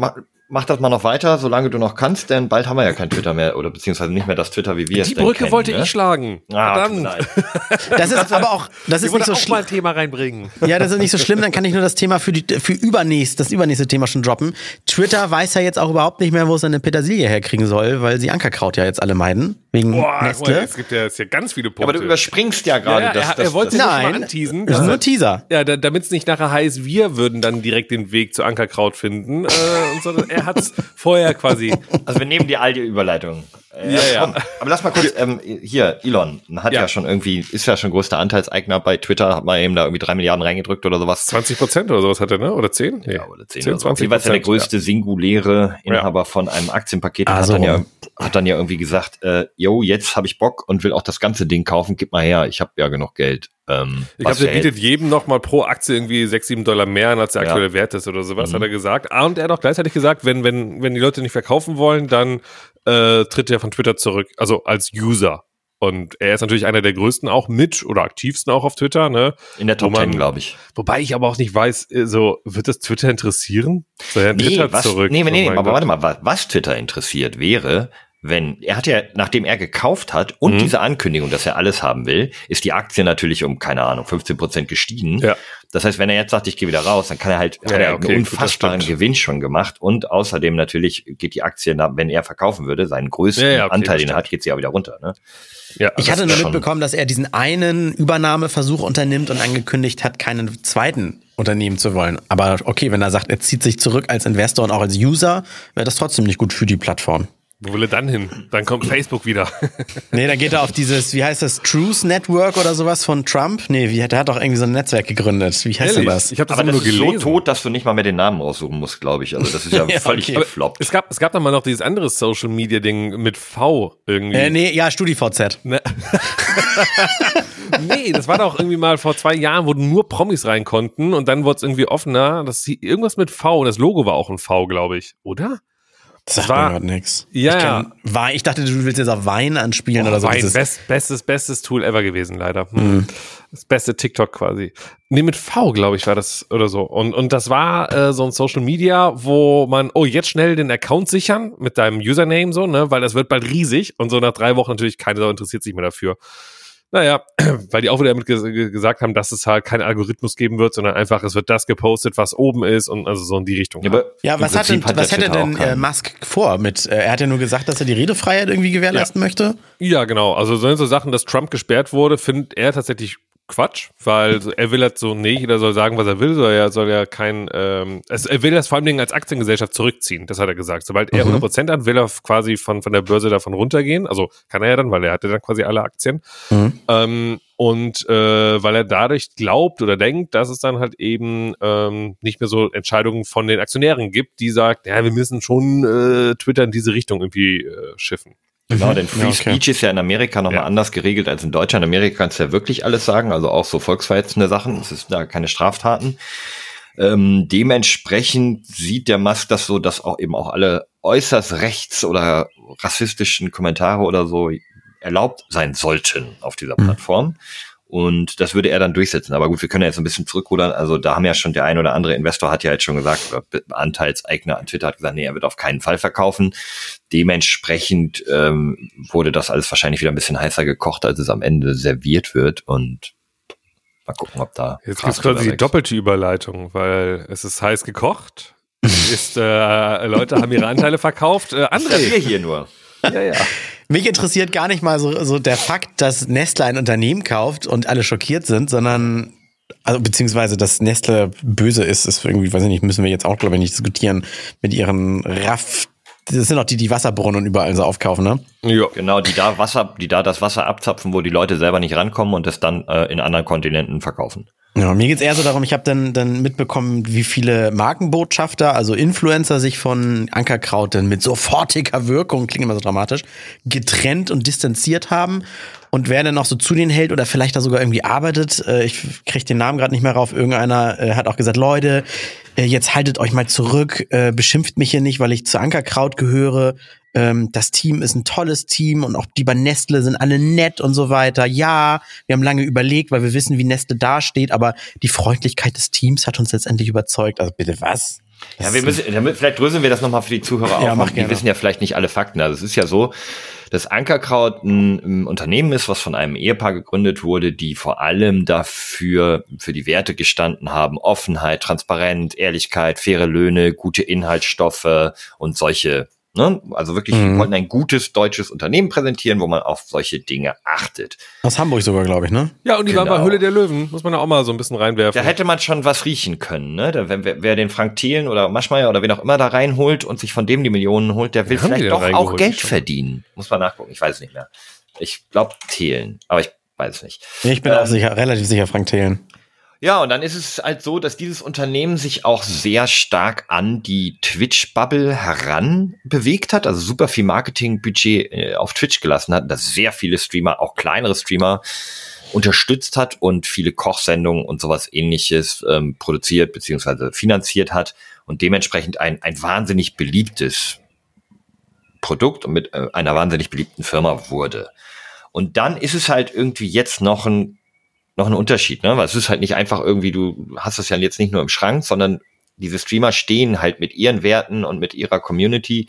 Speaker 4: mach, das mal noch weiter, solange du noch kannst, denn bald haben wir ja kein Twitter mehr oder beziehungsweise nicht mehr das Twitter, wie wir es
Speaker 3: Die Brücke
Speaker 4: kennen,
Speaker 3: wollte
Speaker 4: ne?
Speaker 3: ich schlagen.
Speaker 4: Ah,
Speaker 3: Verdammt.
Speaker 2: Das ist aber auch, das ist nicht
Speaker 3: wollte
Speaker 2: so
Speaker 3: auch
Speaker 2: schlimm.
Speaker 3: mal ein Thema reinbringen.
Speaker 2: Ja, das ist nicht so schlimm, dann kann ich nur das Thema für, die, für übernächst, das übernächste Thema schon droppen. Twitter weiß ja jetzt auch überhaupt nicht mehr, wo es seine Petersilie herkriegen soll, weil sie Ankerkraut ja jetzt alle meiden. Wegen
Speaker 3: Boah,
Speaker 2: Nestle.
Speaker 3: es gibt ja jetzt hier ganz viele Punkte.
Speaker 4: Aber du überspringst ja
Speaker 3: ja,
Speaker 4: gerade
Speaker 3: ja,
Speaker 4: das,
Speaker 3: er,
Speaker 4: das,
Speaker 3: er wollte
Speaker 4: das,
Speaker 3: mal
Speaker 2: Nein,
Speaker 3: anteasen.
Speaker 2: das ist nur Teaser.
Speaker 3: Ja, da, damit es nicht nachher heißt, wir würden dann direkt den Weg zu Ankerkraut finden, äh, und sondern er hat es vorher quasi.
Speaker 4: Also wir nehmen die alte Überleitung. Äh,
Speaker 3: Ja, ja.
Speaker 4: komm, Aber lass mal kurz, ähm, hier, Elon hat ja.
Speaker 3: Ja.
Speaker 4: schon irgendwie, ist ja schon größter Anteilseigner bei Twitter, hat mal eben da irgendwie drei Milliarden reingedrückt oder sowas.
Speaker 3: 20 Prozent oder sowas hat er, ne? Oder 10? Nee.
Speaker 4: Ja, oder 10, oder so.
Speaker 3: 20
Speaker 4: Jeweils ja der größte singuläre Inhaber von einem Aktienpaket
Speaker 2: Ah,
Speaker 4: hat,
Speaker 2: so
Speaker 4: dann ja. Hat dann ja irgendwie gesagt, äh, yo, jetzt habe ich Bock und will auch das ganze Ding kaufen, gib mal her, ich habe ja genug Geld. Ähm,
Speaker 3: Ich glaube, der bietet jedem noch mal pro Aktie irgendwie 6, 7 Dollar mehr als der
Speaker 4: Ja.
Speaker 3: aktuelle Wert ist oder sowas,
Speaker 4: Mhm.
Speaker 3: hat er gesagt. Ah, und er hat auch gleichzeitig gesagt, wenn, wenn, wenn die Leute nicht verkaufen wollen, dann äh, tritt er von Twitter zurück, also als User. Und er ist natürlich einer der größten auch mit oder aktivsten auch auf Twitter, ne?
Speaker 4: in der Top
Speaker 3: man-
Speaker 4: 10, glaube ich.
Speaker 3: Wobei ich aber auch nicht weiß, äh, so, wird das Twitter interessieren? Soll er
Speaker 4: Nee,
Speaker 3: Twitter
Speaker 4: was,
Speaker 3: zurück?
Speaker 4: nee, nee,
Speaker 3: Oh
Speaker 4: nee, aber warte mal, was, was Twitter interessiert wäre, wenn, er hat ja, nachdem er gekauft hat und
Speaker 3: Mhm.
Speaker 4: diese Ankündigung, dass er alles haben will, ist die Aktie natürlich um, keine Ahnung, 15 Prozent gestiegen.
Speaker 3: Ja.
Speaker 4: Das heißt, wenn er jetzt sagt, ich gehe wieder raus, dann kann er halt,
Speaker 3: Ja,
Speaker 4: hat er
Speaker 3: okay,
Speaker 4: einen
Speaker 3: gut,
Speaker 4: unfassbaren
Speaker 3: stimmt.
Speaker 4: Gewinn schon gemacht und außerdem natürlich geht die Aktie, wenn er verkaufen würde, seinen größten
Speaker 3: Ja, ja, okay,
Speaker 4: Anteil, den er hat, geht sie ja wieder runter, ne?
Speaker 3: Ja,
Speaker 2: Ich hatte nur mitbekommen, dass er diesen einen Übernahmeversuch unternimmt und angekündigt hat, keinen zweiten unternehmen zu wollen. Aber okay, wenn er sagt, er zieht sich zurück als Investor und auch als User, wäre das trotzdem nicht gut für die Plattform.
Speaker 3: Wo will er dann hin? Dann kommt Facebook wieder.
Speaker 2: Nee, dann geht er auf dieses, wie heißt das, Truth Network oder sowas von Trump? Nee, wie, der hat doch irgendwie so ein Netzwerk gegründet. Wie heißt denn
Speaker 3: Ehrlich?
Speaker 2: das?
Speaker 3: Ich habe das
Speaker 4: Aber das
Speaker 3: nur
Speaker 4: ist
Speaker 3: gelesen.
Speaker 4: so tot, dass du nicht mal mehr den Namen raussuchen musst, glaube ich. Also das ist ja,
Speaker 2: Ja,
Speaker 4: völlig
Speaker 2: okay.
Speaker 4: gefloppt.
Speaker 3: Es gab, es gab dann mal noch dieses andere Social Media Ding mit V irgendwie.
Speaker 2: Äh, nee, ja, StudiVZ.
Speaker 3: Ne? nee, das war doch irgendwie mal vor zwei Jahren, wo nur Promis rein konnten und dann wurde es irgendwie offener. Das irgendwas mit V und das Logo war auch ein V, glaube ich, oder?
Speaker 2: Das sagt
Speaker 3: war-
Speaker 2: mir gerade nix.
Speaker 3: Ja,
Speaker 2: ich, kenn Wein, ich dachte, du willst jetzt auf Wein anspielen oder so.
Speaker 3: Wein, best, bestes, bestes Tool ever gewesen, leider. Hm. Das beste TikTok quasi. Nee, mit V, glaube ich, war das oder so. Und, und das war äh, so ein Social Media, wo man, oh, jetzt schnell den Account sichern mit deinem Username so, ne, weil das wird bald riesig und so nach drei Wochen natürlich keine Sau interessiert sich mehr dafür. Naja, weil die auch wieder damit ges ge- gesagt haben, dass es halt keinen Algorithmus geben wird, sondern einfach, es wird das gepostet, was oben ist und also so in die Richtung.
Speaker 4: Ja, aber
Speaker 2: Ja, was, hat denn,
Speaker 4: Prinzip
Speaker 2: was hätte denn äh, Musk vor mit? Äh, er hat ja nur gesagt, dass er die Redefreiheit irgendwie gewährleisten möchte.
Speaker 3: Ja, genau. Also so so Sachen, dass Trump gesperrt wurde, findet er tatsächlich Quatsch, weil er will halt so, nee, jeder soll sagen, was er will, soll ja, soll ja kein, ähm, es, er will das vor allem als Aktiengesellschaft zurückziehen, das hat er gesagt. Sobald er
Speaker 2: Mhm.
Speaker 3: 100% hat, will er quasi von, von der Börse davon runtergehen, also kann er ja dann, weil er hatte dann quasi alle Aktien.
Speaker 2: Mhm.
Speaker 3: Ähm, und äh, weil er dadurch glaubt oder denkt, dass es dann halt eben ähm, nicht mehr so Entscheidungen von den Aktionären gibt, die sagt, ja, wir müssen schon äh, Twitter in diese Richtung irgendwie äh, schiffen.
Speaker 4: Genau, denn Free
Speaker 2: Ja, okay.
Speaker 4: Speech ist ja in Amerika nochmal
Speaker 3: Ja.
Speaker 4: anders geregelt als in Deutschland. In Amerika kannst du ja wirklich alles sagen, also auch so volksverhetzende Sachen. Es ist da keine Straftaten. Ähm, dementsprechend sieht der Musk das so, dass auch eben auch alle äußerst rechts oder rassistischen Kommentare oder so erlaubt sein sollten auf dieser
Speaker 2: Mhm.
Speaker 4: Und das würde er dann durchsetzen. Aber gut, wir können ja jetzt ein bisschen zurückrudern. Also da haben ja schon der ein oder andere Investor hat ja jetzt schon gesagt, oder Anteilseigner an Twitter hat gesagt, nee, er wird auf keinen Fall verkaufen. Dementsprechend ähm, wurde das alles wahrscheinlich wieder ein bisschen heißer gekocht, als es am Ende serviert wird. Und mal gucken, ob da.
Speaker 3: Jetzt
Speaker 4: Gras
Speaker 3: gibt's quasi die doppelte Überleitung, weil es ist heiß gekocht. ist, äh, Leute haben ihre Anteile verkauft. Äh,
Speaker 4: Das ist ja wir
Speaker 3: André.
Speaker 4: hier nur.
Speaker 3: Ja, ja.
Speaker 2: Mich interessiert gar nicht mal so, so der Fakt, dass Nestle ein Unternehmen kauft und alle schockiert sind, sondern also beziehungsweise dass Nestle böse ist, ist irgendwie, weiß ich nicht, müssen wir jetzt auch glaube ich nicht diskutieren mit ihren Raff. Das sind auch die, die Wasserbrunnen überall so aufkaufen, ne?
Speaker 3: ja.
Speaker 4: Genau, die da Wasser, die da das Wasser abzapfen, wo die Leute selber nicht rankommen und das dann äh, in anderen Kontinenten verkaufen.
Speaker 2: Ja, mir geht's eher so darum, ich habe dann, dann mitbekommen, wie viele Markenbotschafter, also Influencer, sich von Ankerkraut dann mit sofortiger Wirkung, klingt immer so dramatisch, getrennt und distanziert haben. Und wer dann noch so zu denen hält oder vielleicht da sogar irgendwie arbeitet, äh, ich kriege den Namen gerade nicht mehr rauf, irgendeiner äh, hat auch gesagt, Leute, äh, jetzt haltet euch mal zurück, beschimpft mich hier nicht, weil ich zu Ankerkraut gehöre. Ähm, das Team ist ein tolles Team und auch die bei Nestle sind alle nett und so weiter. Ja, wir haben lange überlegt, weil wir wissen, wie Nestle dasteht, aber die Freundlichkeit des Teams hat uns letztendlich überzeugt. Also bitte was?
Speaker 4: Ja, wir müssen, damit, vielleicht dröseln wir das nochmal für die Zuhörer
Speaker 2: Ja,
Speaker 4: auf. Die wissen ja vielleicht nicht alle Fakten. Also es ist ja so, dass Ankerkraut ein, ein Unternehmen ist, was von einem Ehepaar gegründet wurde, die vor allem dafür, für die Werte gestanden haben. Offenheit, Transparenz, Ehrlichkeit, faire Löhne, gute Inhaltsstoffe und solche, ne? Also wirklich,
Speaker 2: Mhm.
Speaker 4: wir wollten ein gutes deutsches Unternehmen präsentieren, wo man auf solche Dinge achtet.
Speaker 2: Aus Hamburg sogar, glaube ich, ne?
Speaker 3: Ja, und die waren bei
Speaker 4: Genau.
Speaker 3: Höhle der Löwen, muss man da auch mal so ein bisschen reinwerfen.
Speaker 4: Da hätte man schon was riechen können, ne? Da, wenn, wer, wer den Frank Thelen oder Maschmeyer oder wen auch immer da reinholt und sich von dem die Millionen holt, der will vielleicht doch auch? Geld verdienen. Muss man nachgucken, ich weiß es nicht mehr. Ich glaube Thelen, aber ich weiß es nicht.
Speaker 2: Ich bin
Speaker 4: Ähm,
Speaker 2: auch sicher, relativ sicher, Frank Thelen.
Speaker 4: Ja, und dann ist es halt so, dass dieses Unternehmen sich auch sehr stark an die Twitch-Bubble heran bewegt hat, also super viel Marketingbudget äh, auf Twitch gelassen hat, dass sehr viele Streamer, auch kleinere Streamer, unterstützt hat und viele Kochsendungen und sowas ähnliches ähm, produziert beziehungsweise finanziert hat und dementsprechend ein, ein wahnsinnig beliebtes Produkt und mit äh, einer wahnsinnig beliebten Firma wurde. Und dann ist es halt irgendwie jetzt noch ein noch ein Unterschied, ne? Weil es ist halt nicht einfach irgendwie, du hast es ja jetzt nicht nur im Schrank, sondern diese Streamer stehen halt mit ihren Werten und mit ihrer Community,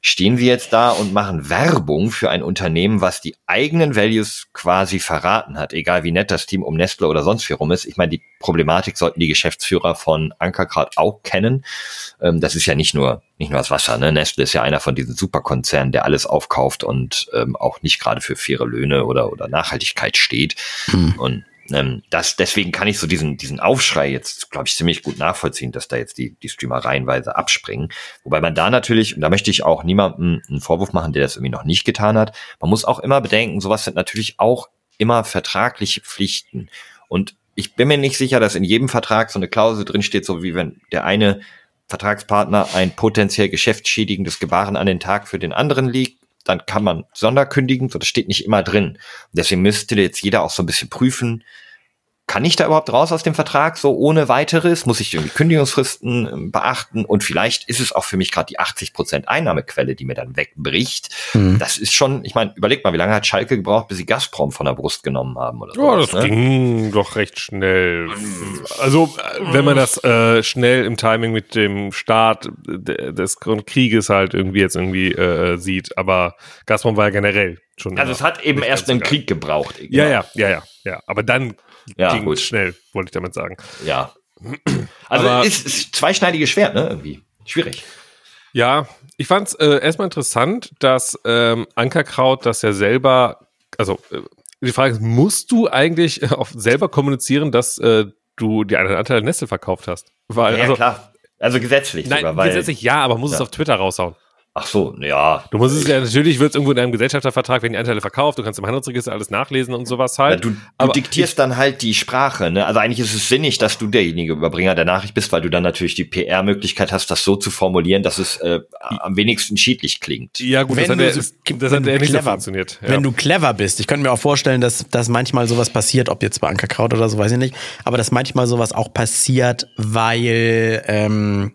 Speaker 4: stehen sie jetzt da und machen Werbung für ein Unternehmen, was die eigenen Values quasi verraten hat, egal wie nett das Team um Nestle oder sonst wie rum ist. Ich meine, die Problematik sollten die Geschäftsführer von Ankergrad auch kennen. Ähm, das ist ja nicht nur, nicht nur das Wasser, ne? Nestle ist ja einer von diesen Superkonzernen, der alles aufkauft und ähm, auch nicht gerade für faire Löhne oder, oder Nachhaltigkeit steht. Und ähm, das, deswegen kann ich so diesen, diesen Aufschrei jetzt, glaube ich, ziemlich gut nachvollziehen, dass da jetzt die, die Streamer reihenweise abspringen. Wobei man da natürlich, und da möchte ich auch niemandem einen Vorwurf machen, der das irgendwie noch nicht getan hat, man muss auch immer bedenken, sowas sind natürlich auch immer vertragliche Pflichten. Und ich bin mir nicht sicher, dass in jedem Vertrag so eine Klausel drinsteht, so wie wenn der eine Vertragspartner ein potenziell geschäftsschädigendes Gebaren an den Tag für den anderen legt, dann kann man sonderkündigen, so das steht nicht immer drin. Deswegen müsste jetzt jeder auch so ein bisschen prüfen, kann ich da überhaupt raus aus dem Vertrag so ohne weiteres? Muss ich irgendwie Kündigungsfristen ähm, beachten? Und vielleicht ist es auch für mich gerade die 80 Prozent Einnahmequelle, die mir dann wegbricht.
Speaker 2: Mhm.
Speaker 4: Das ist schon, ich meine, überleg mal, wie lange hat Schalke gebraucht, bis sie Gazprom von der Brust genommen haben oder so.
Speaker 3: Ja, das ging doch recht schnell. Also, äh, wenn man das äh, schnell im Timing mit dem Start de- des Krieges halt irgendwie jetzt irgendwie äh, sieht, aber Gazprom war ja generell schon.
Speaker 4: Also es hat eben erst einen
Speaker 3: geil.
Speaker 4: Krieg gebraucht.
Speaker 3: Ja, ja, ja, ja, ja. Aber dann
Speaker 4: Ja,
Speaker 3: ging
Speaker 4: gut.
Speaker 3: es schnell, wollte ich damit sagen.
Speaker 4: Ja. Also
Speaker 3: Aber-
Speaker 4: ist, ist zweischneidiges Schwert, ne? Irgendwie. Schwierig.
Speaker 3: Ja, ich fand es äh, erstmal interessant, dass ähm, Ankerkraut das ja selber, also äh, die Frage ist, musst du eigentlich äh, auch selber kommunizieren, dass äh, du dir einen Anteil an Nestle verkauft hast? Weil,
Speaker 4: Ja,
Speaker 3: also,
Speaker 4: klar. Also gesetzlich
Speaker 3: Nein,
Speaker 4: sogar, weil.
Speaker 3: gesetzlich ja, aber muss es
Speaker 4: Ja.
Speaker 3: auf Twitter raushauen.
Speaker 4: Ach so, ja.
Speaker 3: Du musst es ja, natürlich wird es irgendwo in einem Gesellschaftervertrag, wenn die Anteile verkauft, du kannst im Handelsregister alles nachlesen und sowas
Speaker 4: Ja,
Speaker 3: halt.
Speaker 4: du, du
Speaker 3: aber
Speaker 4: diktierst dann halt die Sprache, ne? Also eigentlich ist es sinnig, dass du derjenige Überbringer der Nachricht bist, weil du dann natürlich die PR-Möglichkeit hast, das so zu formulieren, dass es äh, am wenigsten schädlich klingt.
Speaker 3: ja, gut, das
Speaker 2: Wenn
Speaker 3: hat,
Speaker 2: du
Speaker 3: ja,
Speaker 2: so-
Speaker 3: das
Speaker 2: wenn
Speaker 3: hat ja nicht so
Speaker 2: clever-
Speaker 3: funktioniert. Ja.
Speaker 2: Wenn du clever bist, ich könnte mir auch vorstellen, dass, dass manchmal sowas passiert, ob jetzt bei Ankerkraut oder so, weiß ich nicht, aber dass manchmal sowas auch passiert, weil, ähm,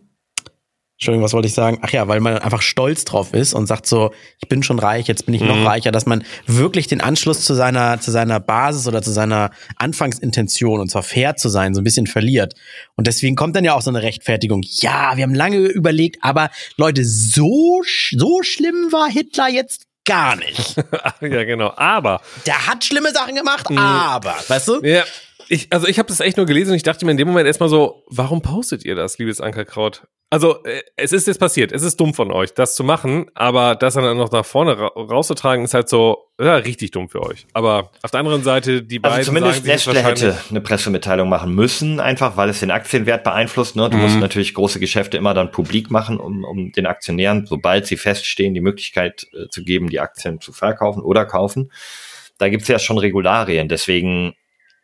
Speaker 2: Entschuldigung, was wollte ich sagen? Ach ja, weil man einfach stolz drauf ist und sagt so, ich bin schon reich, jetzt bin ich noch reicher, dass man wirklich den Anschluss zu seiner, zu seiner Basis oder zu seiner Anfangsintention und zwar fair zu sein, so ein bisschen verliert. Und deswegen kommt dann ja auch so eine Rechtfertigung. Ja, wir haben lange überlegt, aber Leute, so, so schlimm war Hitler jetzt gar nicht.
Speaker 3: ja, genau. Aber
Speaker 2: Der hat schlimme Sachen gemacht, aber, weißt du?
Speaker 3: Ja, ich, also ich habe das echt nur gelesen und ich dachte mir in dem Moment erstmal so, warum postet ihr das, liebes Ankerkraut? Also, äh, es ist jetzt passiert, es ist dumm von euch, das zu machen, aber das dann noch nach vorne ra rauszutragen, ist halt so, ja, richtig dumm für euch. Aber auf der anderen Seite, die beiden
Speaker 4: Also zumindest Nestle hätte eine Pressemitteilung machen müssen, einfach weil es den Aktienwert beeinflusst. Ne? Du
Speaker 3: Mhm.
Speaker 4: musst natürlich große Geschäfte immer dann publik machen, um, um den Aktionären, sobald sie feststehen, die Möglichkeit äh, zu geben, die Aktien zu verkaufen oder kaufen. Da gibt's ja schon Regularien. Deswegen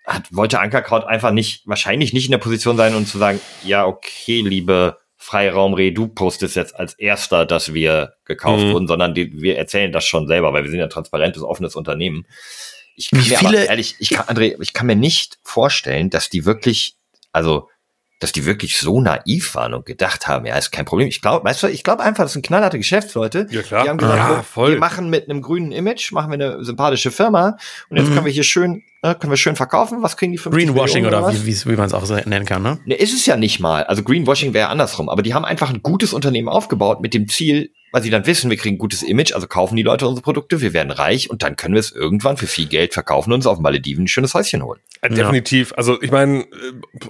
Speaker 4: hat, wollte Ankerkraut einfach nicht, wahrscheinlich nicht in der Position sein und zu sagen, ja, okay, liebe Freiraumreh, du postest jetzt als erster, dass wir gekauft
Speaker 2: Mhm.
Speaker 4: wurden, sondern die, wir erzählen das schon selber, weil wir sind ja ein transparentes, offenes Unternehmen. Ich kann
Speaker 2: Wie
Speaker 4: mir
Speaker 2: viele-
Speaker 4: aber ehrlich, ich kann, André, ich kann mir nicht vorstellen, dass die wirklich, also, dass die wirklich so naiv waren und gedacht haben, ja, ist kein Problem. Ich glaube, weißt du, ich glaube einfach, das sind knallharte Geschäftsleute.
Speaker 3: Ja, klar.
Speaker 4: Die haben gesagt,
Speaker 3: Ja, voll.
Speaker 4: wir machen mit einem grünen Image, machen wir eine sympathische Firma und jetzt
Speaker 2: Mhm.
Speaker 4: können wir hier schön, äh, können wir schön verkaufen. Was kriegen die 50
Speaker 2: Greenwashing
Speaker 4: Millionen
Speaker 2: oder wie, wie, wie man es auch so nennen kann, ne?
Speaker 4: Ne, ist es ja nicht mal. Also Greenwashing wäre andersrum. Aber die haben einfach ein gutes Unternehmen aufgebaut mit dem Ziel, weil sie dann wissen, wir kriegen ein gutes Image, also kaufen die Leute unsere Produkte, wir werden reich und dann können wir es irgendwann für viel Geld verkaufen und uns auf Malediven ein schönes Häuschen holen.
Speaker 3: Äh, Definitiv. Also ich meine, äh,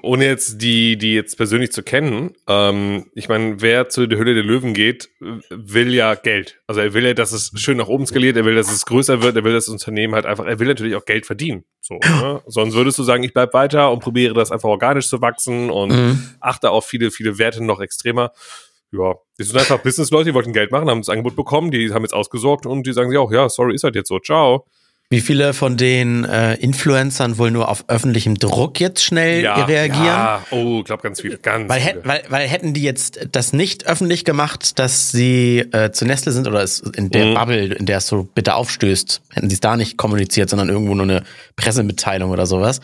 Speaker 3: ohne jetzt die, die jetzt persönlich zu kennen, ähm, ich meine, wer zu der Hülle der Löwen geht, äh, will ja Geld. Also er will ja, dass es schön nach oben skaliert, er will, dass es größer wird, er will, dass das Unternehmen halt einfach, er will natürlich auch Geld verdienen. So, ne? Sonst würdest du sagen, ich bleib weiter und probiere das einfach organisch zu wachsen und
Speaker 2: Mhm.
Speaker 3: achte auf viele, viele Werte noch extremer. Ja, das sind einfach Business-Leute, die wollten Geld machen, haben das Angebot bekommen, die haben jetzt ausgesorgt und die sagen sich auch, ja, sorry, ist halt jetzt so, ciao.
Speaker 2: Wie viele von den äh, Influencern wohl nur auf öffentlichem Druck jetzt schnell reagieren?
Speaker 3: Ja, oh, ich glaube ganz viele, ganz
Speaker 2: Weil,
Speaker 3: viele.
Speaker 2: weil, weil hätten die jetzt das nicht öffentlich gemacht, dass sie äh, zu Nestle sind oder es in der
Speaker 3: Mhm.
Speaker 2: Bubble, in der es so bitte aufstößt, hätten sie es da nicht kommuniziert, sondern irgendwo nur eine Pressemitteilung oder sowas.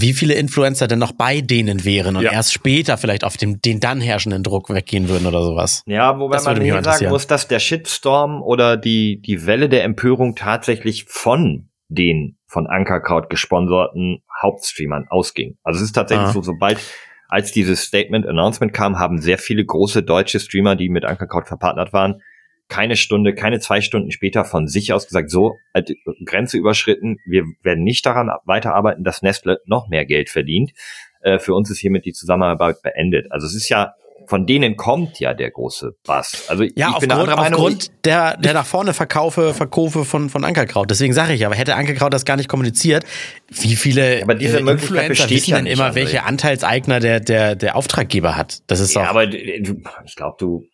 Speaker 2: Wie viele Influencer denn noch bei denen wären und
Speaker 3: Ja.
Speaker 2: erst später vielleicht auf dem, den dann herrschenden Druck weggehen würden oder sowas?
Speaker 4: Ja, wobei
Speaker 2: Das
Speaker 4: man hier
Speaker 2: mal
Speaker 4: sagen muss, dass der Shitstorm oder die, die Welle der Empörung tatsächlich von den von Ankerkraut gesponserten Hauptstreamern ausging. Also es ist tatsächlich
Speaker 2: Ah.
Speaker 4: so, sobald als dieses Statement Announcement kam, haben sehr viele große deutsche Streamer, die mit Ankerkraut verpartnert waren, keine Stunde, keine zwei Stunden später von sich aus gesagt, so, äh, die Grenze überschritten, wir werden nicht daran weiterarbeiten, dass Nestle noch mehr Geld verdient. Äh, für uns ist hiermit die Zusammenarbeit beendet. Also es ist ja, von denen kommt ja der große Bass. Also
Speaker 2: Ja,
Speaker 4: ich bin anderer Meinung.
Speaker 2: aufgrund der, der nach vorne Verkaufe, Verkäufe von, von Ankerkraut. Deswegen sage ich aber, hätte Ankerkraut das gar nicht kommuniziert, wie viele
Speaker 4: aber diese
Speaker 2: äh, Influencer wissen
Speaker 4: ja
Speaker 2: denn immer,
Speaker 4: André.
Speaker 2: welche Anteilseigner der, der, der Auftraggeber hat? Das ist
Speaker 4: ja,
Speaker 2: doch.
Speaker 4: aber ich glaube, du,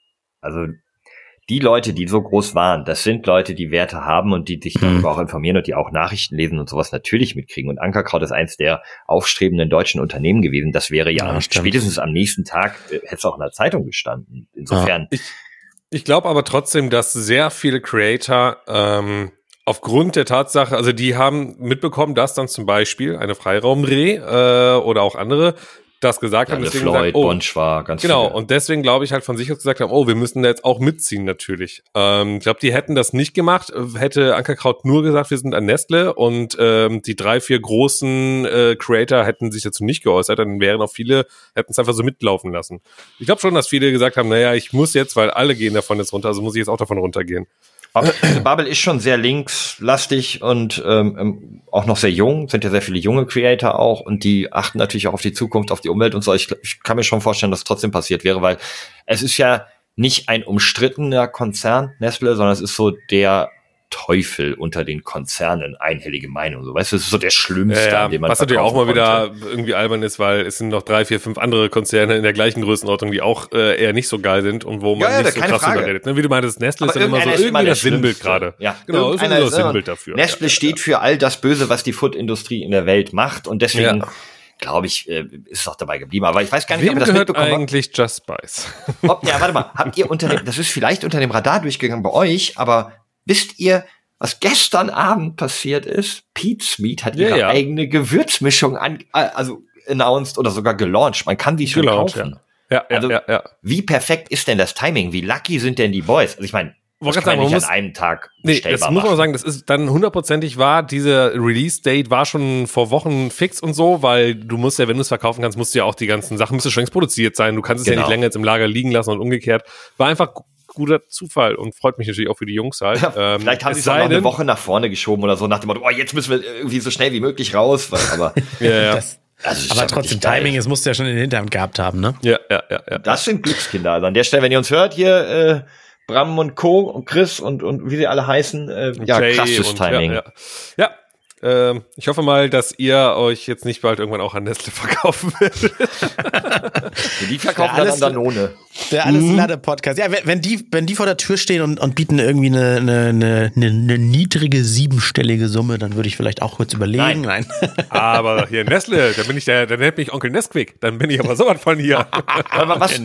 Speaker 4: also die Leute, die so groß waren, das sind Leute, die Werte haben und die dich
Speaker 2: Mhm.
Speaker 4: darüber auch informieren und die auch Nachrichten lesen und sowas natürlich mitkriegen. Und Ankerkraut ist eins der aufstrebenden deutschen Unternehmen gewesen. Das wäre ja,
Speaker 2: Ja,
Speaker 4: spätestens am nächsten Tag äh, hätte es auch in der Zeitung gestanden. Insofern,
Speaker 3: Ich glaube aber trotzdem, dass sehr viele Creator ähm, aufgrund der Tatsache, also die haben mitbekommen, dass dann zum Beispiel eine Freiraumreh äh, oder auch andere das gesagt haben.
Speaker 4: Janne
Speaker 3: deswegen
Speaker 4: Floyd,
Speaker 3: gesagt, oh,
Speaker 4: Bonschwar, ganz
Speaker 3: Genau,
Speaker 4: viele.
Speaker 3: und deswegen glaube ich halt von sich aus gesagt haben, oh, wir müssen da jetzt auch mitziehen natürlich. Ähm, ich glaube, die hätten das nicht gemacht, äh, hätte Ankerkraut nur gesagt, wir sind ein Nestle und ähm, die drei, vier großen äh, Creator hätten sich dazu nicht geäußert, dann wären auch viele, hätten es einfach so mitlaufen lassen. Ich glaube schon, dass viele gesagt haben, naja, ich muss jetzt, weil alle gehen davon jetzt runter, also muss ich jetzt auch davon runtergehen.
Speaker 4: Bubble ist schon sehr linkslastig und ähm, ähm, auch noch sehr jung, sind ja sehr viele junge Creator auch und die achten natürlich auch auf die Zukunft, auf die Umwelt und so. Ich, ich kann mir schon vorstellen, dass es trotzdem passiert wäre, weil es ist ja nicht ein umstrittener Konzern, Nestle, sondern es ist so der Teufel unter den Konzernen, einhellige Meinung. So, weißt du, es ist so der Schlimmste,
Speaker 3: Ja, ja,
Speaker 4: dem man
Speaker 3: was natürlich auch mal
Speaker 4: konnte.
Speaker 3: wieder irgendwie albern ist, weil es sind noch drei, vier, fünf andere Konzerne in der gleichen Größenordnung, die auch äh, eher nicht so geil sind und wo man
Speaker 4: Ja,
Speaker 3: nicht so krass
Speaker 4: Frage.
Speaker 3: drüber redet. Ne? Wie du meintest, Nestle ist dann immer so
Speaker 4: ist
Speaker 3: irgendwie das Sinnbild gerade.
Speaker 4: Ja,
Speaker 3: genau, ist irgendwie das Sinnbild dafür.
Speaker 4: Nestle steht für all das Böse, was die Food-Industrie in der Welt macht und deswegen glaube ich, äh, ist es auch dabei geblieben. Aber ich weiß gar nicht,
Speaker 3: Wem
Speaker 4: ob ihr das
Speaker 3: gehört
Speaker 4: mitbekommen
Speaker 3: eigentlich Just Spice?
Speaker 4: Ob, ja, warte mal, habt ihr unter dem, das ist vielleicht unter dem Radar durchgegangen bei euch, aber wisst ihr, was gestern Abend passiert ist? Pete's Meat hat
Speaker 3: Ja,
Speaker 4: ihre
Speaker 3: ja.
Speaker 4: eigene Gewürzmischung an, äh, also announced oder sogar gelauncht. Man kann die schon
Speaker 3: Gelauncht,
Speaker 4: kaufen.
Speaker 3: Ja, ja,
Speaker 4: Also-
Speaker 3: ja, ja.
Speaker 4: Wie perfekt ist denn das Timing? Wie lucky sind denn die Boys? Also ich meine, das kann man
Speaker 3: sagen,
Speaker 4: nicht
Speaker 3: man
Speaker 4: an einem Tag
Speaker 3: Nee, das muss man
Speaker 4: machen.
Speaker 3: sagen, das ist dann hundertprozentig war, diese Release-Date war schon vor Wochen fix und so, weil du musst ja, wenn du es verkaufen kannst, musst du ja auch die ganzen Sachen, müsste schon längst produziert sein, du kannst es ja
Speaker 4: Genau.
Speaker 3: nicht länger jetzt im Lager liegen lassen und umgekehrt. War einfach guter Zufall und freut mich natürlich auch für die Jungs halt. Ähm,
Speaker 4: Vielleicht haben sie es noch eine Woche nach vorne geschoben oder so, nach dem Motto, oh, jetzt müssen wir irgendwie so schnell wie möglich raus. weil- Aber,
Speaker 3: Ja, ja.
Speaker 2: Das,
Speaker 4: also ist
Speaker 2: aber trotzdem. Timing, es musst du ja schon in den Hinterhand gehabt haben, ne?
Speaker 3: ja, ja, ja, ja.
Speaker 4: Das sind Glückskinder. Also an der Stelle, wenn ihr uns hört, hier äh, Bram und Co. und Chris und, und wie sie alle heißen, äh, ja,
Speaker 3: Jay
Speaker 4: krasses
Speaker 3: und-
Speaker 4: Timing.
Speaker 3: Ja, ja. ja ähm, ich hoffe mal, dass ihr euch jetzt nicht bald irgendwann auch an Nestle verkaufen werdet.
Speaker 4: Die verkaufen dann an Danone.
Speaker 2: Der alles Lade Podcast. Ja, wenn, wenn die, wenn die vor der Tür stehen und, und bieten irgendwie eine, eine, eine, eine, niedrige siebenstellige Summe, dann würde ich vielleicht auch kurz überlegen. Nein.
Speaker 3: Aber hier Nestle, dann bin ich der, dann nennt mich Onkel Nesquik. Dann bin ich aber sowas von hier.
Speaker 4: Aber was?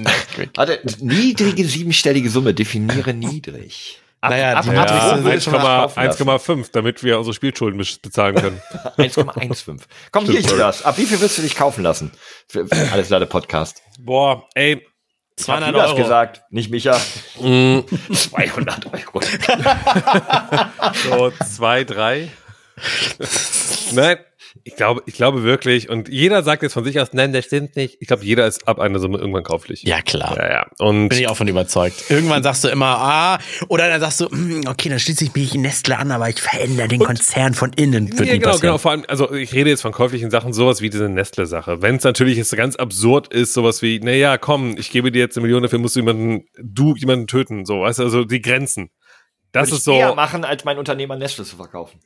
Speaker 4: Warte, niedrige siebenstellige Summe, definiere niedrig. Ab,
Speaker 2: Naja,
Speaker 4: ab,
Speaker 2: Ja,
Speaker 4: ab,
Speaker 3: Ja,
Speaker 4: wo würdest du das kaufen lassen?
Speaker 3: 1,5, damit wir unsere Spielschulden bezahlen können.
Speaker 4: 1,15. Komm, hier ist das. Ab wie viel wirst du dich kaufen lassen? Für, für alles Lade Podcast.
Speaker 3: Boah, ey,
Speaker 2: 200
Speaker 4: du das
Speaker 2: Euro.
Speaker 4: gesagt, nicht Micha.
Speaker 3: Mm.
Speaker 4: 200 Euro.
Speaker 3: so zwei, drei. Nein, ich glaube, ich glaube wirklich, und jeder sagt jetzt von sich aus, nein, das stimmt nicht. Ich glaube, jeder ist ab einer Summe irgendwann kauflich.
Speaker 2: Ja, klar.
Speaker 3: Ja, ja. Und
Speaker 2: Bin ich auch von überzeugt. Irgendwann sagst du immer, ah, oder dann sagst du, hm, okay, dann schließe ich mich Nestle an, aber ich verändere den Konzern von innen. Wird
Speaker 3: Ja, genau,
Speaker 2: passieren.
Speaker 3: genau. Vor allem, also ich rede jetzt von käuflichen Sachen, sowas wie diese Nestle-Sache. Wenn es natürlich jetzt ganz absurd ist, sowas wie, naja, komm, ich gebe dir jetzt eine Million, dafür musst du jemanden, du jemanden töten, so, weißt du, also die Grenzen. Das
Speaker 4: Würde
Speaker 3: ist
Speaker 4: ich
Speaker 3: so.
Speaker 4: eher machen, als mein Unternehmer Nestle zu verkaufen.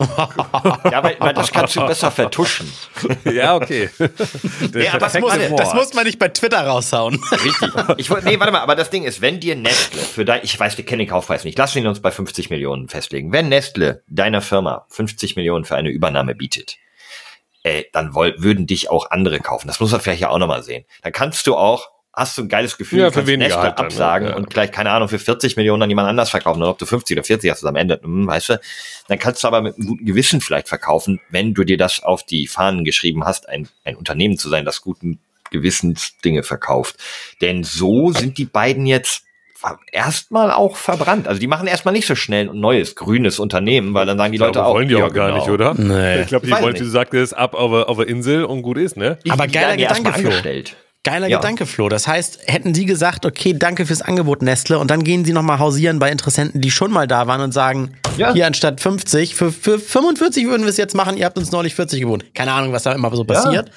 Speaker 4: Ja, weil, weil das kannst du besser vertuschen.
Speaker 3: Ja, okay.
Speaker 4: Aber
Speaker 2: Das muss, das muss man nicht bei Twitter raushauen.
Speaker 4: Richtig. Ich wollte, nee, warte mal, aber das Ding ist, wenn dir Nestle für dein, ich weiß, wir kennen den Kaufpreis nicht, lass ihn uns bei 50 Millionen festlegen. Wenn Nestle deiner Firma 50 Millionen für eine Übernahme bietet, äh, dann woll, würden dich auch andere kaufen. Das muss man vielleicht ja auch nochmal sehen. Dann kannst du auch, hast du ein geiles Gefühl,
Speaker 3: Ja,
Speaker 4: du
Speaker 3: für
Speaker 4: kannst
Speaker 3: weniger
Speaker 4: Nestle
Speaker 3: halt dann, ne?
Speaker 4: absagen
Speaker 3: Ja.
Speaker 4: und gleich, keine Ahnung, für 40 Millionen an jemand anders verkaufen. Und ob du 50 oder 40 hast, ist am Ende, hm, weißt du, dann kannst du aber mit einem guten Gewissen vielleicht verkaufen, wenn du dir das auf die Fahnen geschrieben hast, ein, ein Unternehmen zu sein, das guten Gewissens Dinge verkauft. Denn so sind die beiden jetzt erstmal auch verbrannt. Also die machen erstmal nicht so schnell ein neues grünes Unternehmen, weil dann sagen die
Speaker 3: glaube,
Speaker 4: Leute auch.
Speaker 3: wollen die
Speaker 4: ja,
Speaker 3: auch gar
Speaker 4: genau.
Speaker 3: nicht, oder?
Speaker 2: Nee.
Speaker 3: Ich glaube, die
Speaker 4: Weiß
Speaker 3: wollen,
Speaker 4: nicht.
Speaker 3: wie du sagtest, ab auf der, auf der Insel und gut ist, ne?
Speaker 4: Die-
Speaker 2: Aber
Speaker 4: die
Speaker 2: geiler
Speaker 4: ja
Speaker 2: Gedanke,
Speaker 4: angestellt.
Speaker 2: Geiler
Speaker 4: Ja.
Speaker 2: Gedanke, Flo. Das heißt, hätten die gesagt, okay, danke fürs Angebot, Nestle, und dann gehen sie nochmal hausieren bei Interessenten, die schon mal da waren und sagen,
Speaker 4: Ja.
Speaker 2: hier anstatt 50, für, für 45 würden wir es jetzt machen, ihr habt uns neulich 40 gewohnt. Keine Ahnung, was da immer so passiert.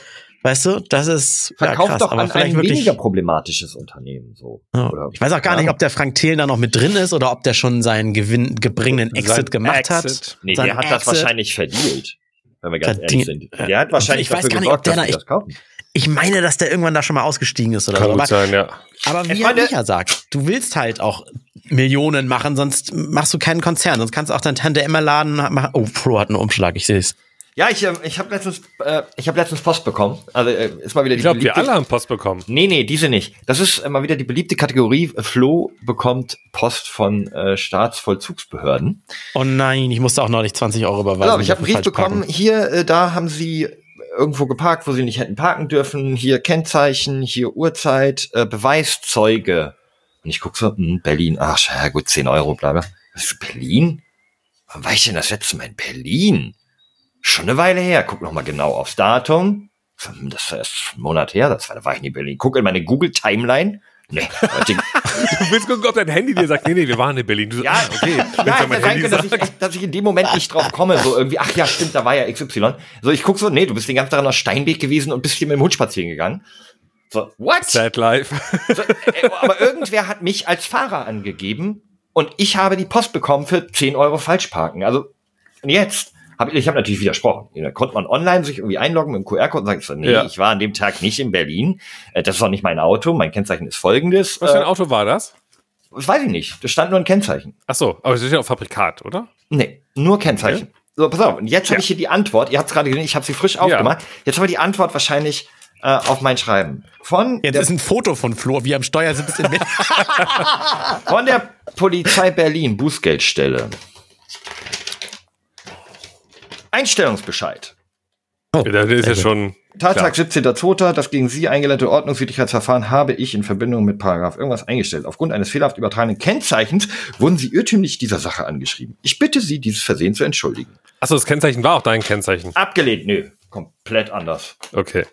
Speaker 2: Weißt du, das ist ja,
Speaker 4: Verkauft
Speaker 2: krass,
Speaker 4: doch
Speaker 2: aber
Speaker 4: an
Speaker 2: vielleicht
Speaker 4: ein
Speaker 2: wirklich.
Speaker 4: weniger problematisches Unternehmen. So.
Speaker 2: Ja.
Speaker 4: Oder-
Speaker 2: Ich weiß auch gar
Speaker 4: Ja.
Speaker 2: nicht, ob der Frank Thelen da noch mit drin ist oder ob der schon seinen Gewinn, gebringenen Exit
Speaker 3: Sein
Speaker 2: gemacht hat.
Speaker 3: Exit.
Speaker 4: Nee,
Speaker 2: Sein
Speaker 4: der hat das
Speaker 2: Exit.
Speaker 4: wahrscheinlich verdient. Wenn wir ganz
Speaker 2: Verdient-
Speaker 4: ehrlich sind. Der hat wahrscheinlich
Speaker 2: Ich weiß
Speaker 4: dafür
Speaker 2: gar nicht,
Speaker 4: gesorgt,
Speaker 2: ob der
Speaker 4: dass
Speaker 2: da-
Speaker 4: das kaufen.
Speaker 2: Ich meine, dass der irgendwann da schon mal ausgestiegen ist oder
Speaker 3: Kann
Speaker 2: so.
Speaker 3: gut
Speaker 2: Aber,
Speaker 3: sein, ja.
Speaker 2: aber wie er Micha sagt, du willst halt auch Millionen machen, sonst machst du keinen Konzern. Sonst kannst du auch dein Tante Emma Laden machen. Oh, Flo hat einen Umschlag, ich sehe es.
Speaker 4: Ja, ich, ähm, ich habe letztens, äh, ich habe letztens Post bekommen. Also äh, ist mal wieder die
Speaker 3: Ich glaube, wir alle haben Post bekommen.
Speaker 4: Nee, nee, diese nicht. Das ist äh, mal wieder die beliebte Kategorie. Flo bekommt Post von äh, Staatsvollzugsbehörden.
Speaker 2: Oh nein, ich musste auch neulich 20 Euro überweisen.
Speaker 4: Genau, ich habe einen Brief bekommen. Hier, äh, da haben Sie irgendwo geparkt, wo Sie nicht hätten parken dürfen. Hier Kennzeichen, hier Uhrzeit, äh, Beweiszeuge. Und ich guck so, hm, Berlin. Ach, ja gut, 10 Euro, bla bla. Berlin? Wann war ich denn das letzte Mal in Berlin? Schon eine Weile her. Guck noch mal genau aufs Datum. Hm, Das ist erst einen Monat her. Das war, da war ich nie in Berlin. Guck in meine Google-Timeline. Nee, heute,
Speaker 3: Du willst gucken, ob dein Handy dir sagt, nee, nee, wir waren in Berlin. Du
Speaker 4: Ja,
Speaker 3: ah, okay.
Speaker 4: Ja, hätte
Speaker 3: mein
Speaker 4: können, dass ich, dass ich in dem Moment nicht drauf komme. So irgendwie, ach ja, stimmt, da war ja XY. So, ich guck so, nee, du bist den ganzen Tag nach Steinweg gewesen und bist hier mit dem Hund spazieren gegangen. So, what?
Speaker 3: Sad Life.
Speaker 4: So, äh, aber irgendwer hat mich als Fahrer angegeben und ich habe die Post bekommen für 10 Euro Falschparken. Also, und jetzt habe ich, habe natürlich widersprochen. Da konnte man online sich irgendwie einloggen mit dem QR-Code und sagen, so, nee,
Speaker 3: Ja.
Speaker 4: ich war an dem Tag nicht in Berlin. Äh, Das ist auch nicht mein Auto. Mein Kennzeichen ist folgendes.
Speaker 3: Was für ein
Speaker 4: Äh,
Speaker 3: Auto war das?
Speaker 4: das weiß ich nicht. Da stand nur ein Kennzeichen.
Speaker 3: Ach so, aber es ist ja auch Fabrikat, oder?
Speaker 4: Nee, nur Kennzeichen. So, pass auf. Und jetzt habe
Speaker 3: Ja.
Speaker 4: ich hier die Antwort. Ihr habt es gerade gesehen, ich habe sie frisch aufgemacht. Jetzt haben wir die Antwort wahrscheinlich äh, auf mein Schreiben. Von,
Speaker 2: Jetzt ist ein Foto von Flo, wie am Steuer sitzt in
Speaker 4: von der Polizei Berlin, Bußgeldstelle. Einstellungsbescheid.
Speaker 2: Oh,
Speaker 3: das ist ja schon.
Speaker 4: Tattag 17.02. Das gegen Sie eingeleitete Ordnungswidrigkeitsverfahren habe ich in Verbindung mit Paragraph irgendwas eingestellt. Aufgrund eines fehlerhaft übertragenen Kennzeichens wurden Sie irrtümlich dieser Sache angeschrieben. Ich bitte Sie, dieses Versehen zu entschuldigen.
Speaker 3: Achso, das Kennzeichen war auch dein Kennzeichen.
Speaker 4: Abgelehnt, nö. Komplett anders.
Speaker 3: Okay.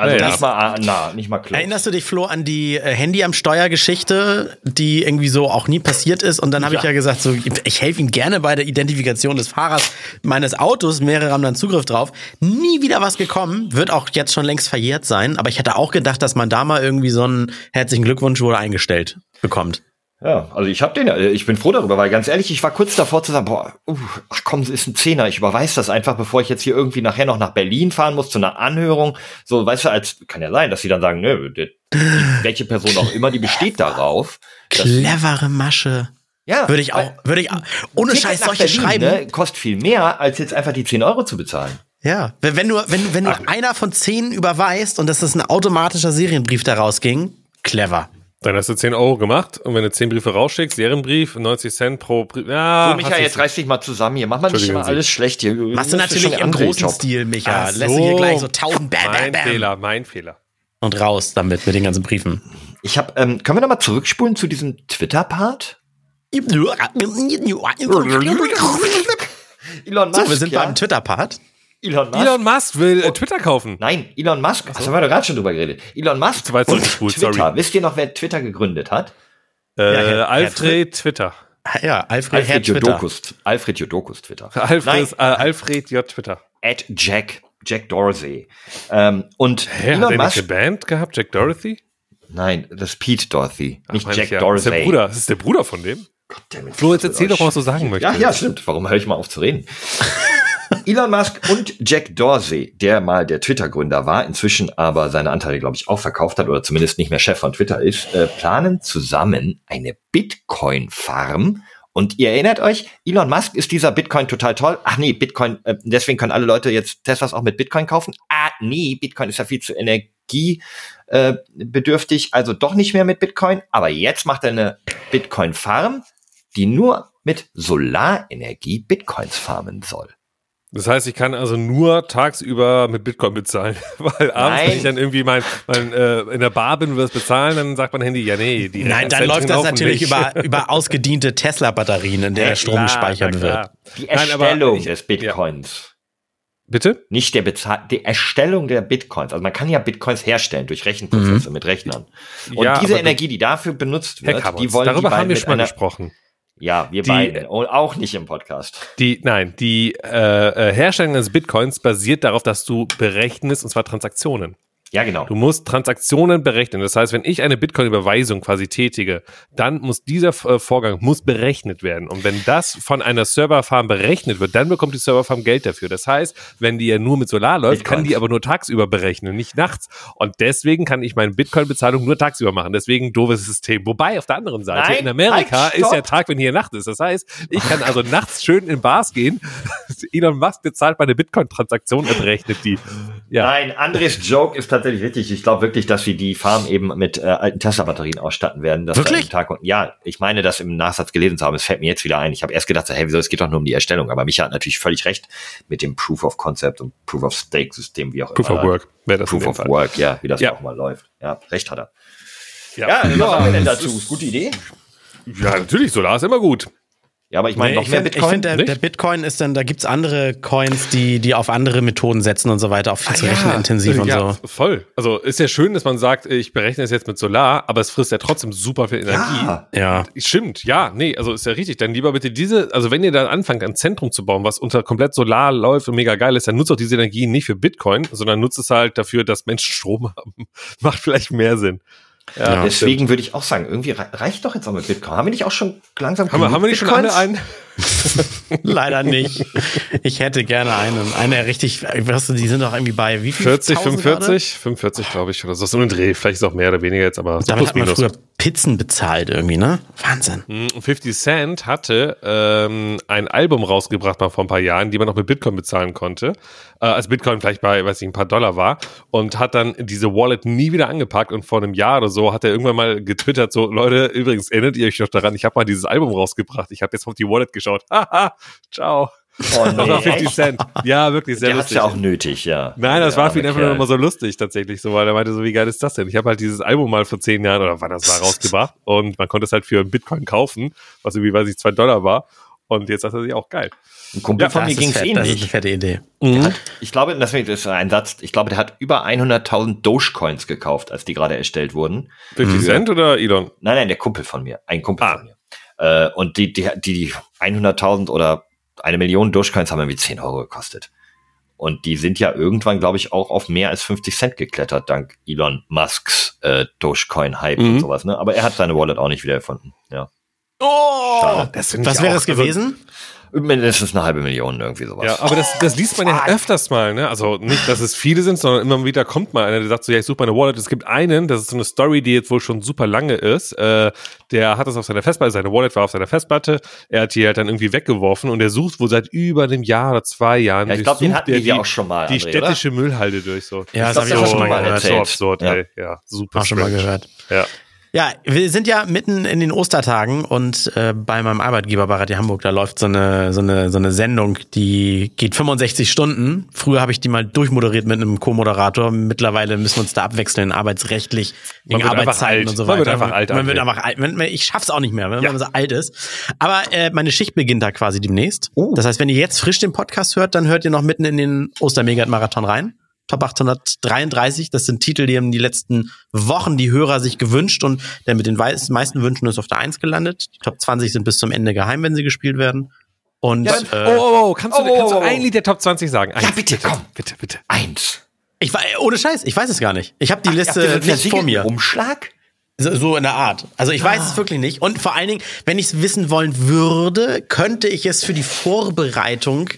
Speaker 4: Also
Speaker 3: Ja, ja.
Speaker 4: nicht mal, äh, na, nicht mal klar.
Speaker 2: Erinnerst du dich, Flo, an die äh, Handy am Steuer-Geschichte, die irgendwie so auch nie passiert ist? Und dann habe ich
Speaker 4: Ja.
Speaker 2: ja gesagt, so, ich helfe ihm gerne bei der Identifikation des Fahrers meines Autos. Mehrere haben dann Zugriff drauf. Nie wieder was gekommen. Wird auch jetzt schon längst verjährt sein. Aber ich hätte auch gedacht, dass man da mal irgendwie so einen herzlichen Glückwunsch wurde eingestellt bekommt.
Speaker 4: Ja, also ich habe den, ja, ich bin froh darüber, weil ganz ehrlich, ich war kurz davor zu sagen, boah, uh, ach komm, es ist ein Zehner, ich überweise das einfach, bevor ich jetzt hier irgendwie nachher noch nach Berlin fahren muss zu einer Anhörung. So, weißt du, als kann ja sein, dass sie dann sagen, nö, der, welche Person auch immer, die besteht darauf. dass
Speaker 2: Clevere Masche.
Speaker 4: ja,
Speaker 2: Würde ich auch, würde ich auch, ohne Scheiß solche
Speaker 4: Berlin,
Speaker 2: schreiben.
Speaker 4: Ne, kostet viel mehr, als jetzt einfach die 10 Euro zu bezahlen.
Speaker 2: Ja, wenn, wenn nur, wenn, wenn nur einer von zehn überweist und das ist ein automatischer Serienbrief, der rausging, clever.
Speaker 3: Dann hast du 10 Euro gemacht und wenn du 10 Briefe rausschickst, Serienbrief, 90 Cent pro Brief. Ja,
Speaker 4: so, Michael,
Speaker 3: du-
Speaker 4: jetzt reiß dich mal zusammen hier. Mach mal nicht immer alles schlecht hier.
Speaker 2: Machst du natürlich
Speaker 4: schon
Speaker 2: im großen
Speaker 4: Job.
Speaker 2: Stil, Micha.
Speaker 3: Ach
Speaker 2: Lässt du hier
Speaker 3: so.
Speaker 2: gleich so tausend Bam, Bam,
Speaker 3: Mein
Speaker 2: Bam.
Speaker 3: Fehler, mein Fehler.
Speaker 2: Und raus damit mit den ganzen Briefen.
Speaker 4: Ich hab, ähm, können wir nochmal zurückspulen zu diesem Twitter-Part? Elon
Speaker 2: So, wir sind
Speaker 4: ja?
Speaker 2: beim Twitter-Part.
Speaker 4: Elon Musk.
Speaker 3: Elon Musk will äh, Twitter kaufen.
Speaker 4: Nein, Elon Musk. Ach, so. haben wir doch gerade schon drüber geredet. Elon Musk
Speaker 3: Zu weit
Speaker 4: und
Speaker 3: zurückgespult,
Speaker 4: Twitter.
Speaker 3: sorry.
Speaker 4: Wisst ihr noch, wer Twitter gegründet hat?
Speaker 3: Äh,
Speaker 2: Herr- Herr
Speaker 3: Alfred Twitter.
Speaker 2: Ja, Alfred, Herr
Speaker 4: Alfred
Speaker 2: Twitter.
Speaker 4: Jodokus. Alfred Jodokus Twitter.
Speaker 3: Alfred, äh, Alfred J. Twitter.
Speaker 4: At Jack. Jack Dorsey. Ähm, und
Speaker 3: Hä, hat
Speaker 4: Elon
Speaker 3: er nicht
Speaker 4: Musk.
Speaker 3: eine Band gehabt? Jack Dorothy?
Speaker 4: Nein, das ist Pete Dorothy.
Speaker 3: Ach,
Speaker 4: nicht
Speaker 3: meine
Speaker 4: Jack
Speaker 3: ich ja.
Speaker 4: Dorsey.
Speaker 3: Das ist der Bruder. Das ist der Bruder von dem.
Speaker 4: Goddammit,
Speaker 3: Flo, jetzt erzähl doch was du sagen möchtest.
Speaker 4: Ja, ja, stimmt. Warum höre ich mal auf zu reden? Elon Musk und Jack Dorsey, der mal der Twitter-Gründer war, inzwischen aber seine Anteile, glaube ich, auch verkauft hat oder zumindest nicht mehr Chef von Twitter ist, äh, planen zusammen eine Bitcoin-Farm. Und ihr erinnert euch, Elon Musk ist dieser Bitcoin total toll. Ach nee, Bitcoin, äh, deswegen können alle Leute jetzt Teslas auch mit Bitcoin kaufen. Ah nee, Bitcoin ist ja viel zu energie äh, bedürftig, also doch nicht mehr mit Bitcoin. Aber jetzt macht er eine Bitcoin-Farm, die nur mit Solarenergie Bitcoins farmen soll.
Speaker 3: Das heißt, ich kann also nur tagsüber mit Bitcoin bezahlen, weil abends,
Speaker 4: Nein.
Speaker 3: wenn ich dann irgendwie mein, mein äh, in der Bar bin und will das bezahlen, dann sagt mein Handy, ja nee, die
Speaker 2: Nein, dann läuft das natürlich
Speaker 3: nicht.
Speaker 2: über, über ausgediente Tesla-Batterien, in der der Strom gespeichert wird.
Speaker 4: Die
Speaker 3: Nein, aber
Speaker 4: Erstellung
Speaker 3: ich-
Speaker 4: des
Speaker 3: ja.
Speaker 4: Bitcoins.
Speaker 3: Bitte?
Speaker 4: Nicht der Bezahl die Erstellung der Bitcoins. Also man kann ja Bitcoins herstellen durch Rechenprozesse
Speaker 2: Mhm.
Speaker 4: mit Rechnern. Und
Speaker 3: Ja,
Speaker 4: diese Energie, die dafür benutzt
Speaker 3: Herr
Speaker 4: wird, die wollen
Speaker 3: darüber
Speaker 4: die beiden
Speaker 3: haben wir schon mal
Speaker 4: einer,
Speaker 3: gesprochen.
Speaker 4: Ja, wir
Speaker 3: Die-
Speaker 4: beiden. Und auch nicht im Podcast.
Speaker 3: Die, nein, die äh, äh, Herstellung des Bitcoins basiert darauf, dass du berechnest, und zwar Transaktionen.
Speaker 4: Ja, genau.
Speaker 3: Du musst Transaktionen berechnen. Das heißt, wenn ich eine Bitcoin-Überweisung quasi tätige, dann muss dieser äh, Vorgang muss berechnet werden. Und wenn das von einer Serverfarm berechnet wird, dann bekommt die Serverfarm Geld dafür. Das heißt, wenn die ja nur mit Solar läuft, kann
Speaker 4: Bitcoins.
Speaker 3: die aber nur tagsüber berechnen, nicht nachts. Und deswegen kann ich meine Bitcoin-Bezahlung nur tagsüber machen. Deswegen doofes System. Wobei auf der anderen Seite
Speaker 4: Nein,
Speaker 3: in Amerika
Speaker 4: halt,
Speaker 3: ist ja. Tag, wenn hier Nacht ist. Das heißt, ich kann also nachts schön in Bars gehen. Elon Musk bezahlt meine Bitcoin-Transaktion und berechnet die. Ja.
Speaker 4: Nein, Andres Joke ist tatsächlich richtig. Ich glaube wirklich, dass sie die Farm eben mit äh, alten Tesla-Batterien ausstatten werden. Dass
Speaker 2: Wirklich?
Speaker 4: Tag und, ja, ich meine, das im Nachsatz gelesen zu haben. Es fällt mir jetzt wieder ein. Ich habe erst gedacht, so, hey, wieso, es geht doch nur um die Erstellung. Aber Micha hat natürlich völlig recht mit dem Proof of Concept und Proof of Stake-System, wie auch
Speaker 3: Proof
Speaker 4: immer.
Speaker 3: of Work wäre das
Speaker 4: Proof of
Speaker 3: Fall.
Speaker 4: Work, ja, wie das
Speaker 3: Ja.
Speaker 4: auch mal läuft. Ja, recht hat er.
Speaker 3: Ja,
Speaker 4: Ja, was haben wir denn dazu?
Speaker 3: ist-
Speaker 4: Gute Idee?
Speaker 3: Ja, natürlich, Solar ist immer gut.
Speaker 4: Ja, aber ich meine,
Speaker 2: Nee,
Speaker 4: noch
Speaker 2: ich
Speaker 4: mehr
Speaker 2: finde,
Speaker 4: Bitcoin.
Speaker 2: find, der,
Speaker 3: Nicht?
Speaker 2: der Bitcoin ist dann, da gibt's andere Coins, die, die auf andere Methoden setzen und so weiter, auch viel zu rechenintensiv und
Speaker 3: ja,
Speaker 2: so.
Speaker 3: voll. Also ist ja schön, dass man sagt, ich berechne es jetzt mit Solar, aber es frisst ja trotzdem super viel Energie.
Speaker 4: ja,
Speaker 2: Ja.
Speaker 3: Stimmt, ja, nee, also ist ja richtig. Dann lieber bitte diese, also wenn ihr dann anfangt, ein Zentrum zu bauen, was unter komplett Solar läuft und mega geil ist, dann nutzt auch diese Energie nicht für Bitcoin, sondern nutzt es halt dafür, dass Menschen Strom haben. Macht vielleicht mehr Sinn. Ja,
Speaker 4: Deswegen würde ich auch sagen, irgendwie rei- reicht doch jetzt auch mit Bitcoin. Haben wir nicht auch schon langsam
Speaker 3: Haben wir, haben wir nicht schon alle einen?
Speaker 2: Leider nicht. Ich hätte gerne einen. Eine richtig, weißt du, die sind doch irgendwie bei wie viel?
Speaker 3: 40,
Speaker 2: 1000
Speaker 3: 45? 45, glaube ich, oder so. So ein Dreh. Vielleicht ist auch mehr oder weniger jetzt, aber so
Speaker 2: Damit
Speaker 3: plus
Speaker 2: hat man
Speaker 3: minus.
Speaker 2: früher Pizzen bezahlt irgendwie, ne? Wahnsinn.
Speaker 3: Mhm, 50 Cent hatte ähm, ein Album rausgebracht mal vor ein paar Jahren, die man noch mit Bitcoin bezahlen konnte, äh, als Bitcoin vielleicht bei, weiß ich, ein paar Dollar war und hat dann diese Wallet nie wieder angepackt und vor einem Jahr oder so hat er irgendwann mal getwittert, so Leute, übrigens erinnert ihr euch noch daran, ich habe mal dieses Album rausgebracht, ich habe jetzt auf die Wallet geschaut, haha, ciao.
Speaker 4: Oh,
Speaker 3: Das war
Speaker 4: nee,
Speaker 3: 50
Speaker 4: echt?
Speaker 3: Cent. Ja, wirklich sehr
Speaker 4: Der
Speaker 3: lustig.
Speaker 4: ja auch nötig, ja.
Speaker 3: Nein, das
Speaker 4: Der
Speaker 3: war für ihn einfach nur mal so lustig tatsächlich, so, weil er meinte so, wie geil ist das denn? Ich habe halt dieses Album mal vor zehn Jahren oder wann das war rausgebracht und man konnte es halt für einen Bitcoin kaufen, was irgendwie, weiß ich, zwei Dollar war. Und jetzt sagt er sich auch geil.
Speaker 4: Ein Kumpel
Speaker 3: Ja,
Speaker 4: von
Speaker 2: Das
Speaker 4: mir
Speaker 2: ist,
Speaker 4: ging's
Speaker 2: fett, das ist eine
Speaker 4: ähnlich.
Speaker 2: fette Idee.
Speaker 3: Mhm.
Speaker 4: Hat, ich glaube, das ist ein Satz, ich glaube, der hat über 100.000 Dogecoins gekauft, als die gerade erstellt wurden.
Speaker 3: 50 Cent oder Elon?
Speaker 4: Nein, nein, der Kumpel von mir, ein Kumpel
Speaker 3: Ah.
Speaker 4: von mir. Äh, und die, die, die 100.000 oder eine Million Dogecoins haben irgendwie 10 Euro gekostet. Und die sind ja irgendwann, glaube ich, auch auf mehr als 50 Cent geklettert, dank Elon Musks äh, Dogecoin-Hype
Speaker 3: Mhm.
Speaker 4: und sowas. Ne? Aber er hat seine Wallet auch nicht wiedererfunden. Ja.
Speaker 2: Oh!
Speaker 4: Schade.
Speaker 3: Das ich
Speaker 2: wäre es gewesen?
Speaker 4: Mindestens eine halbe Million, irgendwie sowas.
Speaker 3: Ja, aber das, das liest man ja öfters mal, ne? Also nicht, dass es viele sind, sondern immer wieder kommt mal einer, der sagt so, ja, ich suche meine Wallet. Es gibt einen, das ist so eine Story, die jetzt wohl schon super lange ist. Äh, der hat das auf seiner Festplatte, seine Wallet war auf seiner Festplatte. Er hat die halt dann irgendwie weggeworfen und er sucht wohl seit über einem Jahr oder zwei Jahren.
Speaker 4: Ja, ich glaube, den hatten
Speaker 3: er
Speaker 4: wir ja auch schon mal.
Speaker 3: Die
Speaker 4: André, oder?
Speaker 3: städtische Müllhalde durch so.
Speaker 2: Ja, das
Speaker 4: glaub,
Speaker 2: habe ich
Speaker 4: das
Speaker 2: auch schon mal gehört.
Speaker 3: So
Speaker 4: erzählt.
Speaker 3: absurd,
Speaker 4: Ja.
Speaker 3: ey. Ja, super
Speaker 2: Auch schon mal gehört.
Speaker 3: Ja.
Speaker 2: Ja, wir sind ja mitten in den Ostertagen und äh, bei meinem Arbeitgeber bei Radio Hamburg, da läuft so eine, so eine, so eine Sendung, die geht 65 Stunden. Früher habe ich die mal durchmoderiert mit einem Co-Moderator. Mittlerweile müssen wir uns da abwechseln, arbeitsrechtlich, wegen Arbeitszeiten und so
Speaker 3: Man
Speaker 2: weiter.
Speaker 3: wird einfach alt,
Speaker 2: Man wird einfach alt. Man- Ich schaff's auch nicht mehr, wenn
Speaker 3: Ja.
Speaker 2: man so alt ist. Aber äh, meine Schicht beginnt da quasi demnächst.
Speaker 4: Oh.
Speaker 2: Das heißt, wenn ihr jetzt frisch den Podcast hört, dann hört ihr noch mitten in den Ostermegat-Marathon rein. Top 833, das sind Titel, die haben die letzten Wochen die Hörer sich gewünscht und der mit den meisten Wünschen ist auf der 1 gelandet. Die Top 20 sind bis zum Ende geheim, wenn sie gespielt werden. Und
Speaker 4: Ja,
Speaker 3: Oh,
Speaker 2: äh,
Speaker 3: oh, oh, kannst du,
Speaker 4: Oh,
Speaker 3: kannst du
Speaker 4: oh, oh.
Speaker 3: ein Lied der Top 20 sagen? Eins,
Speaker 4: Ja, bitte, komm.
Speaker 3: Bitte, bitte.
Speaker 4: Eins.
Speaker 2: ich war ohne Scheiß, ich weiß es gar nicht. Ich habe die
Speaker 4: Habt ihr
Speaker 2: Liste
Speaker 4: einen
Speaker 2: nicht vor mir.
Speaker 4: Umschlag?
Speaker 2: So, so in der Art. Also ich weiß es wirklich nicht. Und vor allen Dingen, wenn ich es wissen wollen würde, könnte ich es für die Vorbereitung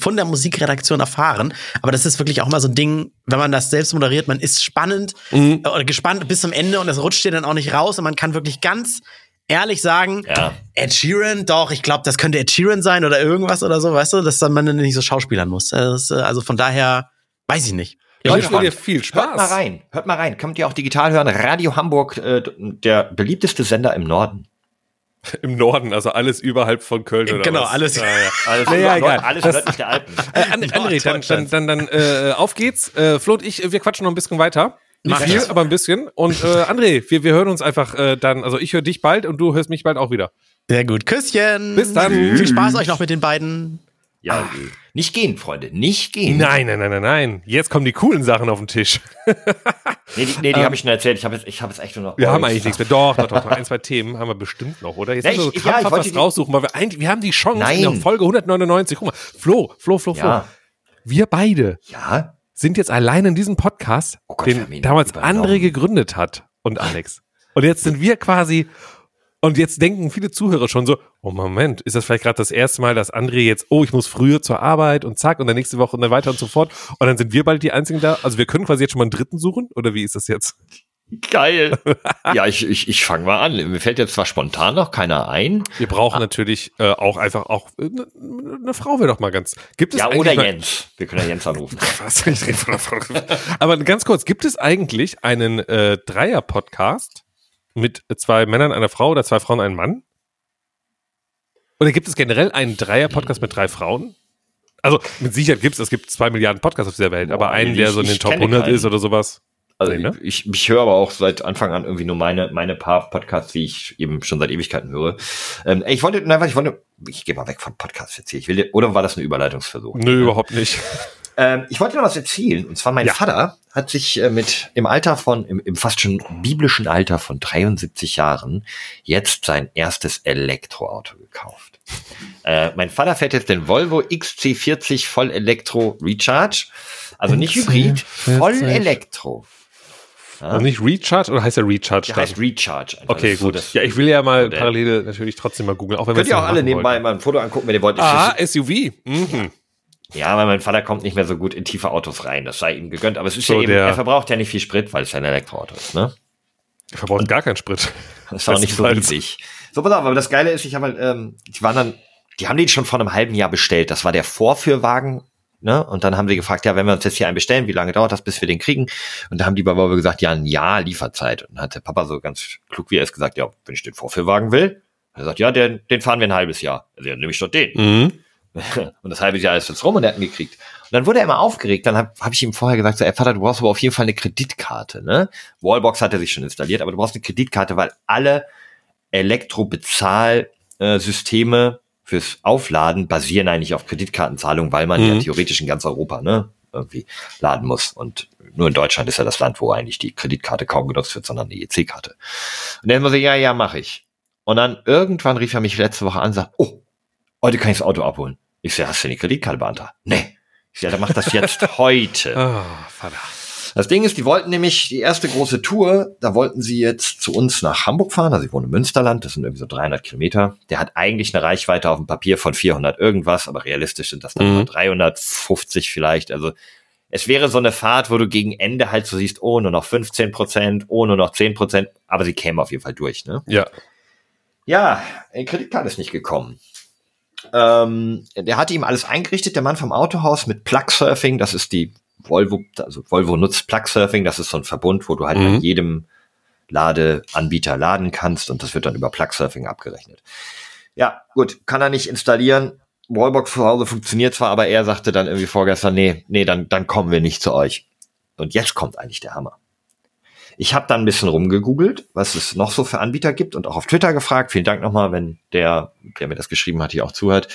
Speaker 2: von der Musikredaktion erfahren. Aber das ist wirklich auch mal so ein Ding, wenn man das selbst moderiert, man ist spannend äh, oder gespannt bis zum Ende und es rutscht dir dann auch nicht raus und man kann wirklich ganz ehrlich sagen,
Speaker 4: Ja.
Speaker 2: Ed Sheeran, doch, ich glaube, das könnte Ed Sheeran sein oder irgendwas oder so, weißt du, dass dann man dann nicht so schauspielern muss. Das, äh, Also von daher, weiß ich nicht.
Speaker 3: Ich wünsche dir viel Spaß.
Speaker 4: Hört mal rein, hört mal rein. Könnt ihr auch digital hören. Radio Hamburg, äh, der beliebteste Sender im Norden.
Speaker 3: Im Norden, also alles überhalb von Köln oder
Speaker 2: Genau,
Speaker 3: was?
Speaker 2: alles-
Speaker 3: Ja, ja.
Speaker 4: Alles,
Speaker 3: Naja, egal.
Speaker 4: alles
Speaker 3: Das-
Speaker 4: nördlich der Alpen.
Speaker 3: Äh, And, André, dann, dann, dann, dann äh, auf geht's. Äh, Flo und ich, wir quatschen noch ein bisschen weiter. Nicht
Speaker 2: Mach
Speaker 3: viel,
Speaker 2: das.
Speaker 3: aber ein bisschen. Und äh, André, wir, wir hören uns einfach äh, dann, also ich höre dich bald und du hörst mich bald auch wieder.
Speaker 2: Sehr gut. Küsschen.
Speaker 3: Bis dann.
Speaker 2: Viel Spaß euch noch mit den beiden.
Speaker 4: Ja, nicht gehen, Freunde, nicht gehen.
Speaker 3: Nein, nein, nein, nein, nein. Jetzt kommen die coolen Sachen auf den Tisch.
Speaker 4: Nee, die, nee, die habe ich schon erzählt. Ich habe jetzt, ich habe jetzt echt nur noch.
Speaker 3: Wir haben
Speaker 4: ich-
Speaker 3: eigentlich nichts mehr. Doch, doch, doch, doch. Ein, zwei Themen haben wir bestimmt noch, oder? Jetzt
Speaker 4: Ja,
Speaker 3: müssen wir so
Speaker 4: ja,
Speaker 3: was raussuchen, weil wir eigentlich, wir haben die Chance
Speaker 4: Nein.
Speaker 3: in der Folge 199. Guck mal, Flo, Flo, Flo, Flo.
Speaker 4: Ja,
Speaker 3: Wir beide
Speaker 4: ja.
Speaker 3: sind jetzt allein in diesem Podcast,
Speaker 4: Oh Gott,
Speaker 3: den damals. André gegründet hat und Alex. Und jetzt sind wir quasi, und jetzt denken viele Zuhörer schon so, oh Moment, ist das vielleicht gerade das erste Mal, dass André jetzt, oh, ich muss früher zur Arbeit und zack, und dann nächste Woche und dann weiter und so fort. Und dann sind wir bald die Einzigen da. Also wir können quasi jetzt schon mal einen dritten suchen, oder wie ist das jetzt?
Speaker 4: Geil. ja, ich, ich, ich fange mal an. Mir fällt jetzt zwar spontan noch keiner ein.
Speaker 3: Wir brauchen natürlich äh, auch einfach auch eine ne Frau wäre doch mal ganz. Gibt es
Speaker 4: Ja, oder Jens. Wir können ja Jens anrufen.
Speaker 3: Was? Ich rede von einer Frau. Aber ganz kurz, gibt es eigentlich einen äh, Dreier-Podcast mit zwei Männern, einer Frau oder zwei Frauen, einem Mann? Oder gibt es generell einen Dreier-Podcast mit drei Frauen? Also mit Sicherheit gibt es, es gibt zwei Milliarden Podcasts auf dieser Welt, aber
Speaker 4: Boah,
Speaker 3: einen,
Speaker 4: ich-
Speaker 3: der so in den
Speaker 4: ich
Speaker 3: Top
Speaker 4: kenne
Speaker 3: 100
Speaker 4: keinen.
Speaker 3: ist oder sowas.
Speaker 4: Also
Speaker 3: Nee, ne?
Speaker 4: ich, ich höre aber auch seit Anfang an irgendwie nur meine, meine paar Podcasts, wie ich eben schon seit Ewigkeiten höre. Ähm, ich wollte, nein, ich wollte, ich gehe mal weg von Podcasts jetzt hier. Ich will, oder war das ein Überleitungsversuch?
Speaker 3: Nö, überhaupt nicht.
Speaker 4: Ähm, ich wollte noch was erzählen. Und zwar mein
Speaker 3: Ja.
Speaker 4: Vater hat sich äh, mit im Alter von, im, im fast schon biblischen Alter von 73 Jahren jetzt sein erstes Elektroauto gekauft. äh, mein Vater fährt jetzt den Volvo XC40 Voll Elektro Recharge. Also nicht Hybrid, voll
Speaker 2: XC40.
Speaker 4: Elektro. Ja?
Speaker 3: Und nicht Recharge oder heißt der Recharge?
Speaker 4: Der
Speaker 3: dann?
Speaker 4: heißt Recharge. einfach.
Speaker 3: okay,
Speaker 4: Das ist so
Speaker 3: gut.
Speaker 4: das
Speaker 3: ja, ich will ja mal
Speaker 4: Modell.
Speaker 3: parallel natürlich trotzdem mal googeln, auch wenn wir
Speaker 4: Könnt ihr auch alle nebenbei mal ein Foto angucken, wenn ihr wollt.
Speaker 3: Ah, SUV. Mhm.
Speaker 4: Ja, weil mein Vater kommt nicht mehr so gut in tiefe Autos rein. Das sei ihm gegönnt. Aber es ist
Speaker 3: So,
Speaker 4: ja eben, er verbraucht ja nicht viel Sprit, weil es ja ein Elektroauto ist, ne?
Speaker 3: Wir verbrauchen gar keinen Sprit.
Speaker 4: Das ist auch nicht so riesig. So, pass auf, aber das Geile ist, ich habe halt, ähm, die waren dann, die haben den schon vor einem halben Jahr bestellt. Das war der Vorführwagen, ne? Und dann haben sie gefragt, ja, wenn wir uns jetzt hier einen bestellen, wie lange dauert das, bis wir den kriegen? Und da haben die bei Volvo gesagt, ja, ein Jahr Lieferzeit. Und dann hat der Papa so ganz klug wie er ist gesagt, ja, wenn ich den Vorführwagen will, er sagt, ja, den, den fahren wir ein halbes Jahr. Also ja, nehme ich doch den.
Speaker 3: Mhm.
Speaker 4: Und das halbe Jahr ist jetzt rum und er hat ihn gekriegt. Und dann wurde er immer aufgeregt. Dann habe hab ich ihm vorher gesagt, so, ey Vater, du brauchst aber auf jeden Fall eine Kreditkarte. Ne? Wallbox hat er sich schon installiert, aber du brauchst eine Kreditkarte, weil alle Elektrobezahlsysteme fürs Aufladen basieren eigentlich auf Kreditkartenzahlung, weil man
Speaker 3: Mhm.
Speaker 4: ja theoretisch in ganz Europa ne, irgendwie laden muss. Und nur in Deutschland ist ja das Land, wo eigentlich die Kreditkarte kaum genutzt wird, sondern die EC-Karte. Und dann muss ich, ja, ja, mache ich. Und dann irgendwann rief er mich letzte Woche an und sagt, oh, heute kann ich das Auto abholen. Ich so, hast du die Kreditkarte beantragt? Nee. Ja, der macht das jetzt heute.
Speaker 3: Ah, Vater.
Speaker 4: Das Ding ist, die wollten nämlich die erste große Tour, da wollten sie jetzt zu uns nach Hamburg fahren. Also ich wohne im Münsterland, das sind irgendwie so 300 Kilometer. Der hat eigentlich eine Reichweite auf dem Papier von 400 irgendwas, aber realistisch sind das dann
Speaker 3: Mhm.
Speaker 4: mal 350 vielleicht. Also es wäre so eine Fahrt, wo du gegen Ende halt so siehst, oh, nur noch 15 Prozent, oh, nur noch 10 Prozent, aber sie kämen auf jeden Fall durch, ne?
Speaker 3: Ja.
Speaker 4: Ja, Kreditkarte ist nicht gekommen. Ähm, der hatte ihm alles eingerichtet, der Mann vom Autohaus mit Plug-Surfing, das ist die Volvo, also Volvo nutzt Plug-Surfing, das ist so ein Verbund, wo du halt
Speaker 3: Mhm.
Speaker 4: an jedem Ladeanbieter laden kannst und das wird dann über Plug-Surfing abgerechnet. Ja, gut, kann er nicht installieren. Wallbox zu Hause funktioniert zwar, aber er sagte dann irgendwie vorgestern, nee, nee, dann, dann kommen wir nicht zu euch. Und jetzt kommt eigentlich der Hammer. Ich habe dann ein bisschen rumgegoogelt, was es noch so für Anbieter gibt und auch auf Twitter gefragt. Vielen Dank nochmal, wenn der, der mir das geschrieben hat, hier auch zuhört.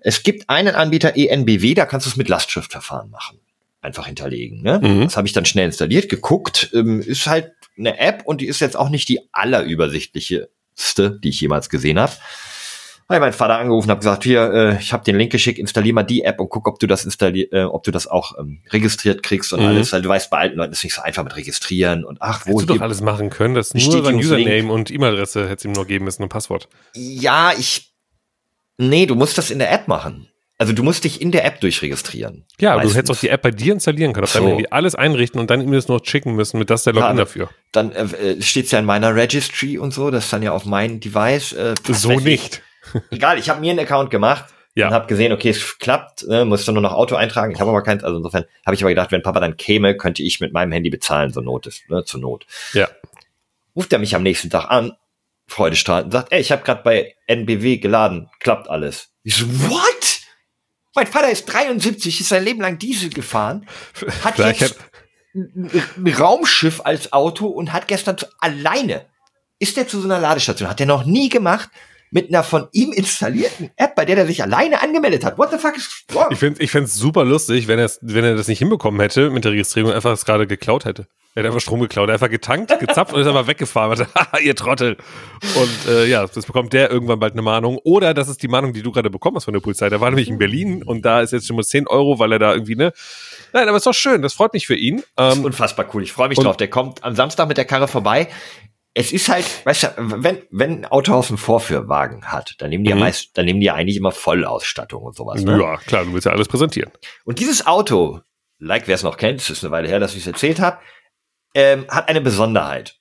Speaker 4: Es gibt einen Anbieter ENBW, da kannst du es mit Lastschriftverfahren machen. Einfach hinterlegen. Ne?
Speaker 3: Mhm.
Speaker 4: Das habe ich dann schnell installiert, geguckt. Ähm, ist halt eine App und die ist jetzt auch nicht die allerübersichtlichste, die ich jemals gesehen habe. Habe mein Vater angerufen, habe gesagt, hier, äh, ich habe den Link geschickt, installier mal die App und guck, ob du das installier, äh, ob du das auch ähm, registriert kriegst und
Speaker 3: Mhm.
Speaker 4: alles. Weil du weißt, bei alten Leuten ist nicht so einfach mit registrieren und ach, wo
Speaker 3: Hättest du doch alles machen können. Das nur sein. Username und E-Mail-Adresse hättest du ihm nur geben müssen und Passwort.
Speaker 4: Ja, ich. Nee, du musst das in der App machen. Also du musst dich in der App durchregistrieren.
Speaker 3: Ja, aber du hättest auch die App bei dir installieren können, auf deinem
Speaker 4: So.
Speaker 3: Handy alles einrichten und dann ihm das noch schicken müssen, mit das der Login
Speaker 4: Ja,
Speaker 3: dafür.
Speaker 4: Dann äh, steht's ja in meiner Registry und so, das ist dann ja auf mein Device. Äh,
Speaker 3: So
Speaker 4: ich.
Speaker 3: nicht.
Speaker 4: Egal, ich habe mir einen Account gemacht
Speaker 3: Ja.
Speaker 4: und habe gesehen, okay, es klappt, ne, musste nur noch Auto eintragen. Ich habe aber keins, also insofern habe ich aber gedacht, wenn Papa dann käme, könnte ich mit meinem Handy bezahlen, so Not ist, ne, zur Not.
Speaker 3: Ja.
Speaker 4: Ruft er mich am nächsten Tag an, freudestrahlend, sagt, ey, ich habe gerade bei NBW geladen, klappt alles. Ich so, what? Mein Vater ist 73, ist sein Leben lang Diesel gefahren, hat
Speaker 3: Vielleicht
Speaker 4: jetzt ein ein Raumschiff als Auto und hat gestern zu, alleine, ist der zu so einer Ladestation, hat er noch nie gemacht, mit einer von ihm installierten App, bei der er sich alleine angemeldet hat. What the fuck is wrong?
Speaker 3: Ich finde ich find's super lustig, wenn, wenn er das nicht hinbekommen hätte mit der Registrierung einfach es gerade geklaut hätte. Er hat einfach Strom geklaut, er hat einfach getankt, gezapft und ist einfach weggefahren. Hat, Haha, ihr Trottel. Und äh, ja, das bekommt der irgendwann bald eine Mahnung. Oder das ist die Mahnung, die du gerade bekommen hast von der Polizei. Der war nämlich in Berlin und da ist jetzt schon mal 10 Euro, weil er da irgendwie, ne? Nein, aber ist doch schön, das freut mich für ihn.
Speaker 4: Das ist
Speaker 3: Ähm,
Speaker 4: unfassbar cool. Ich freue mich drauf. Der kommt am Samstag mit der Karre vorbei. Es ist halt, weißt du, wenn, wenn ein Autohaus einen Vorführwagen hat, dann nehmen die ja
Speaker 3: Mhm.
Speaker 4: meist, dann nehmen die ja eigentlich immer Vollausstattung und sowas. Ne?
Speaker 3: ja, klar, du willst ja alles präsentieren.
Speaker 4: Und dieses Auto, like wer es noch kennt, es ist eine Weile her, dass ich es erzählt habe, ähm, hat eine Besonderheit.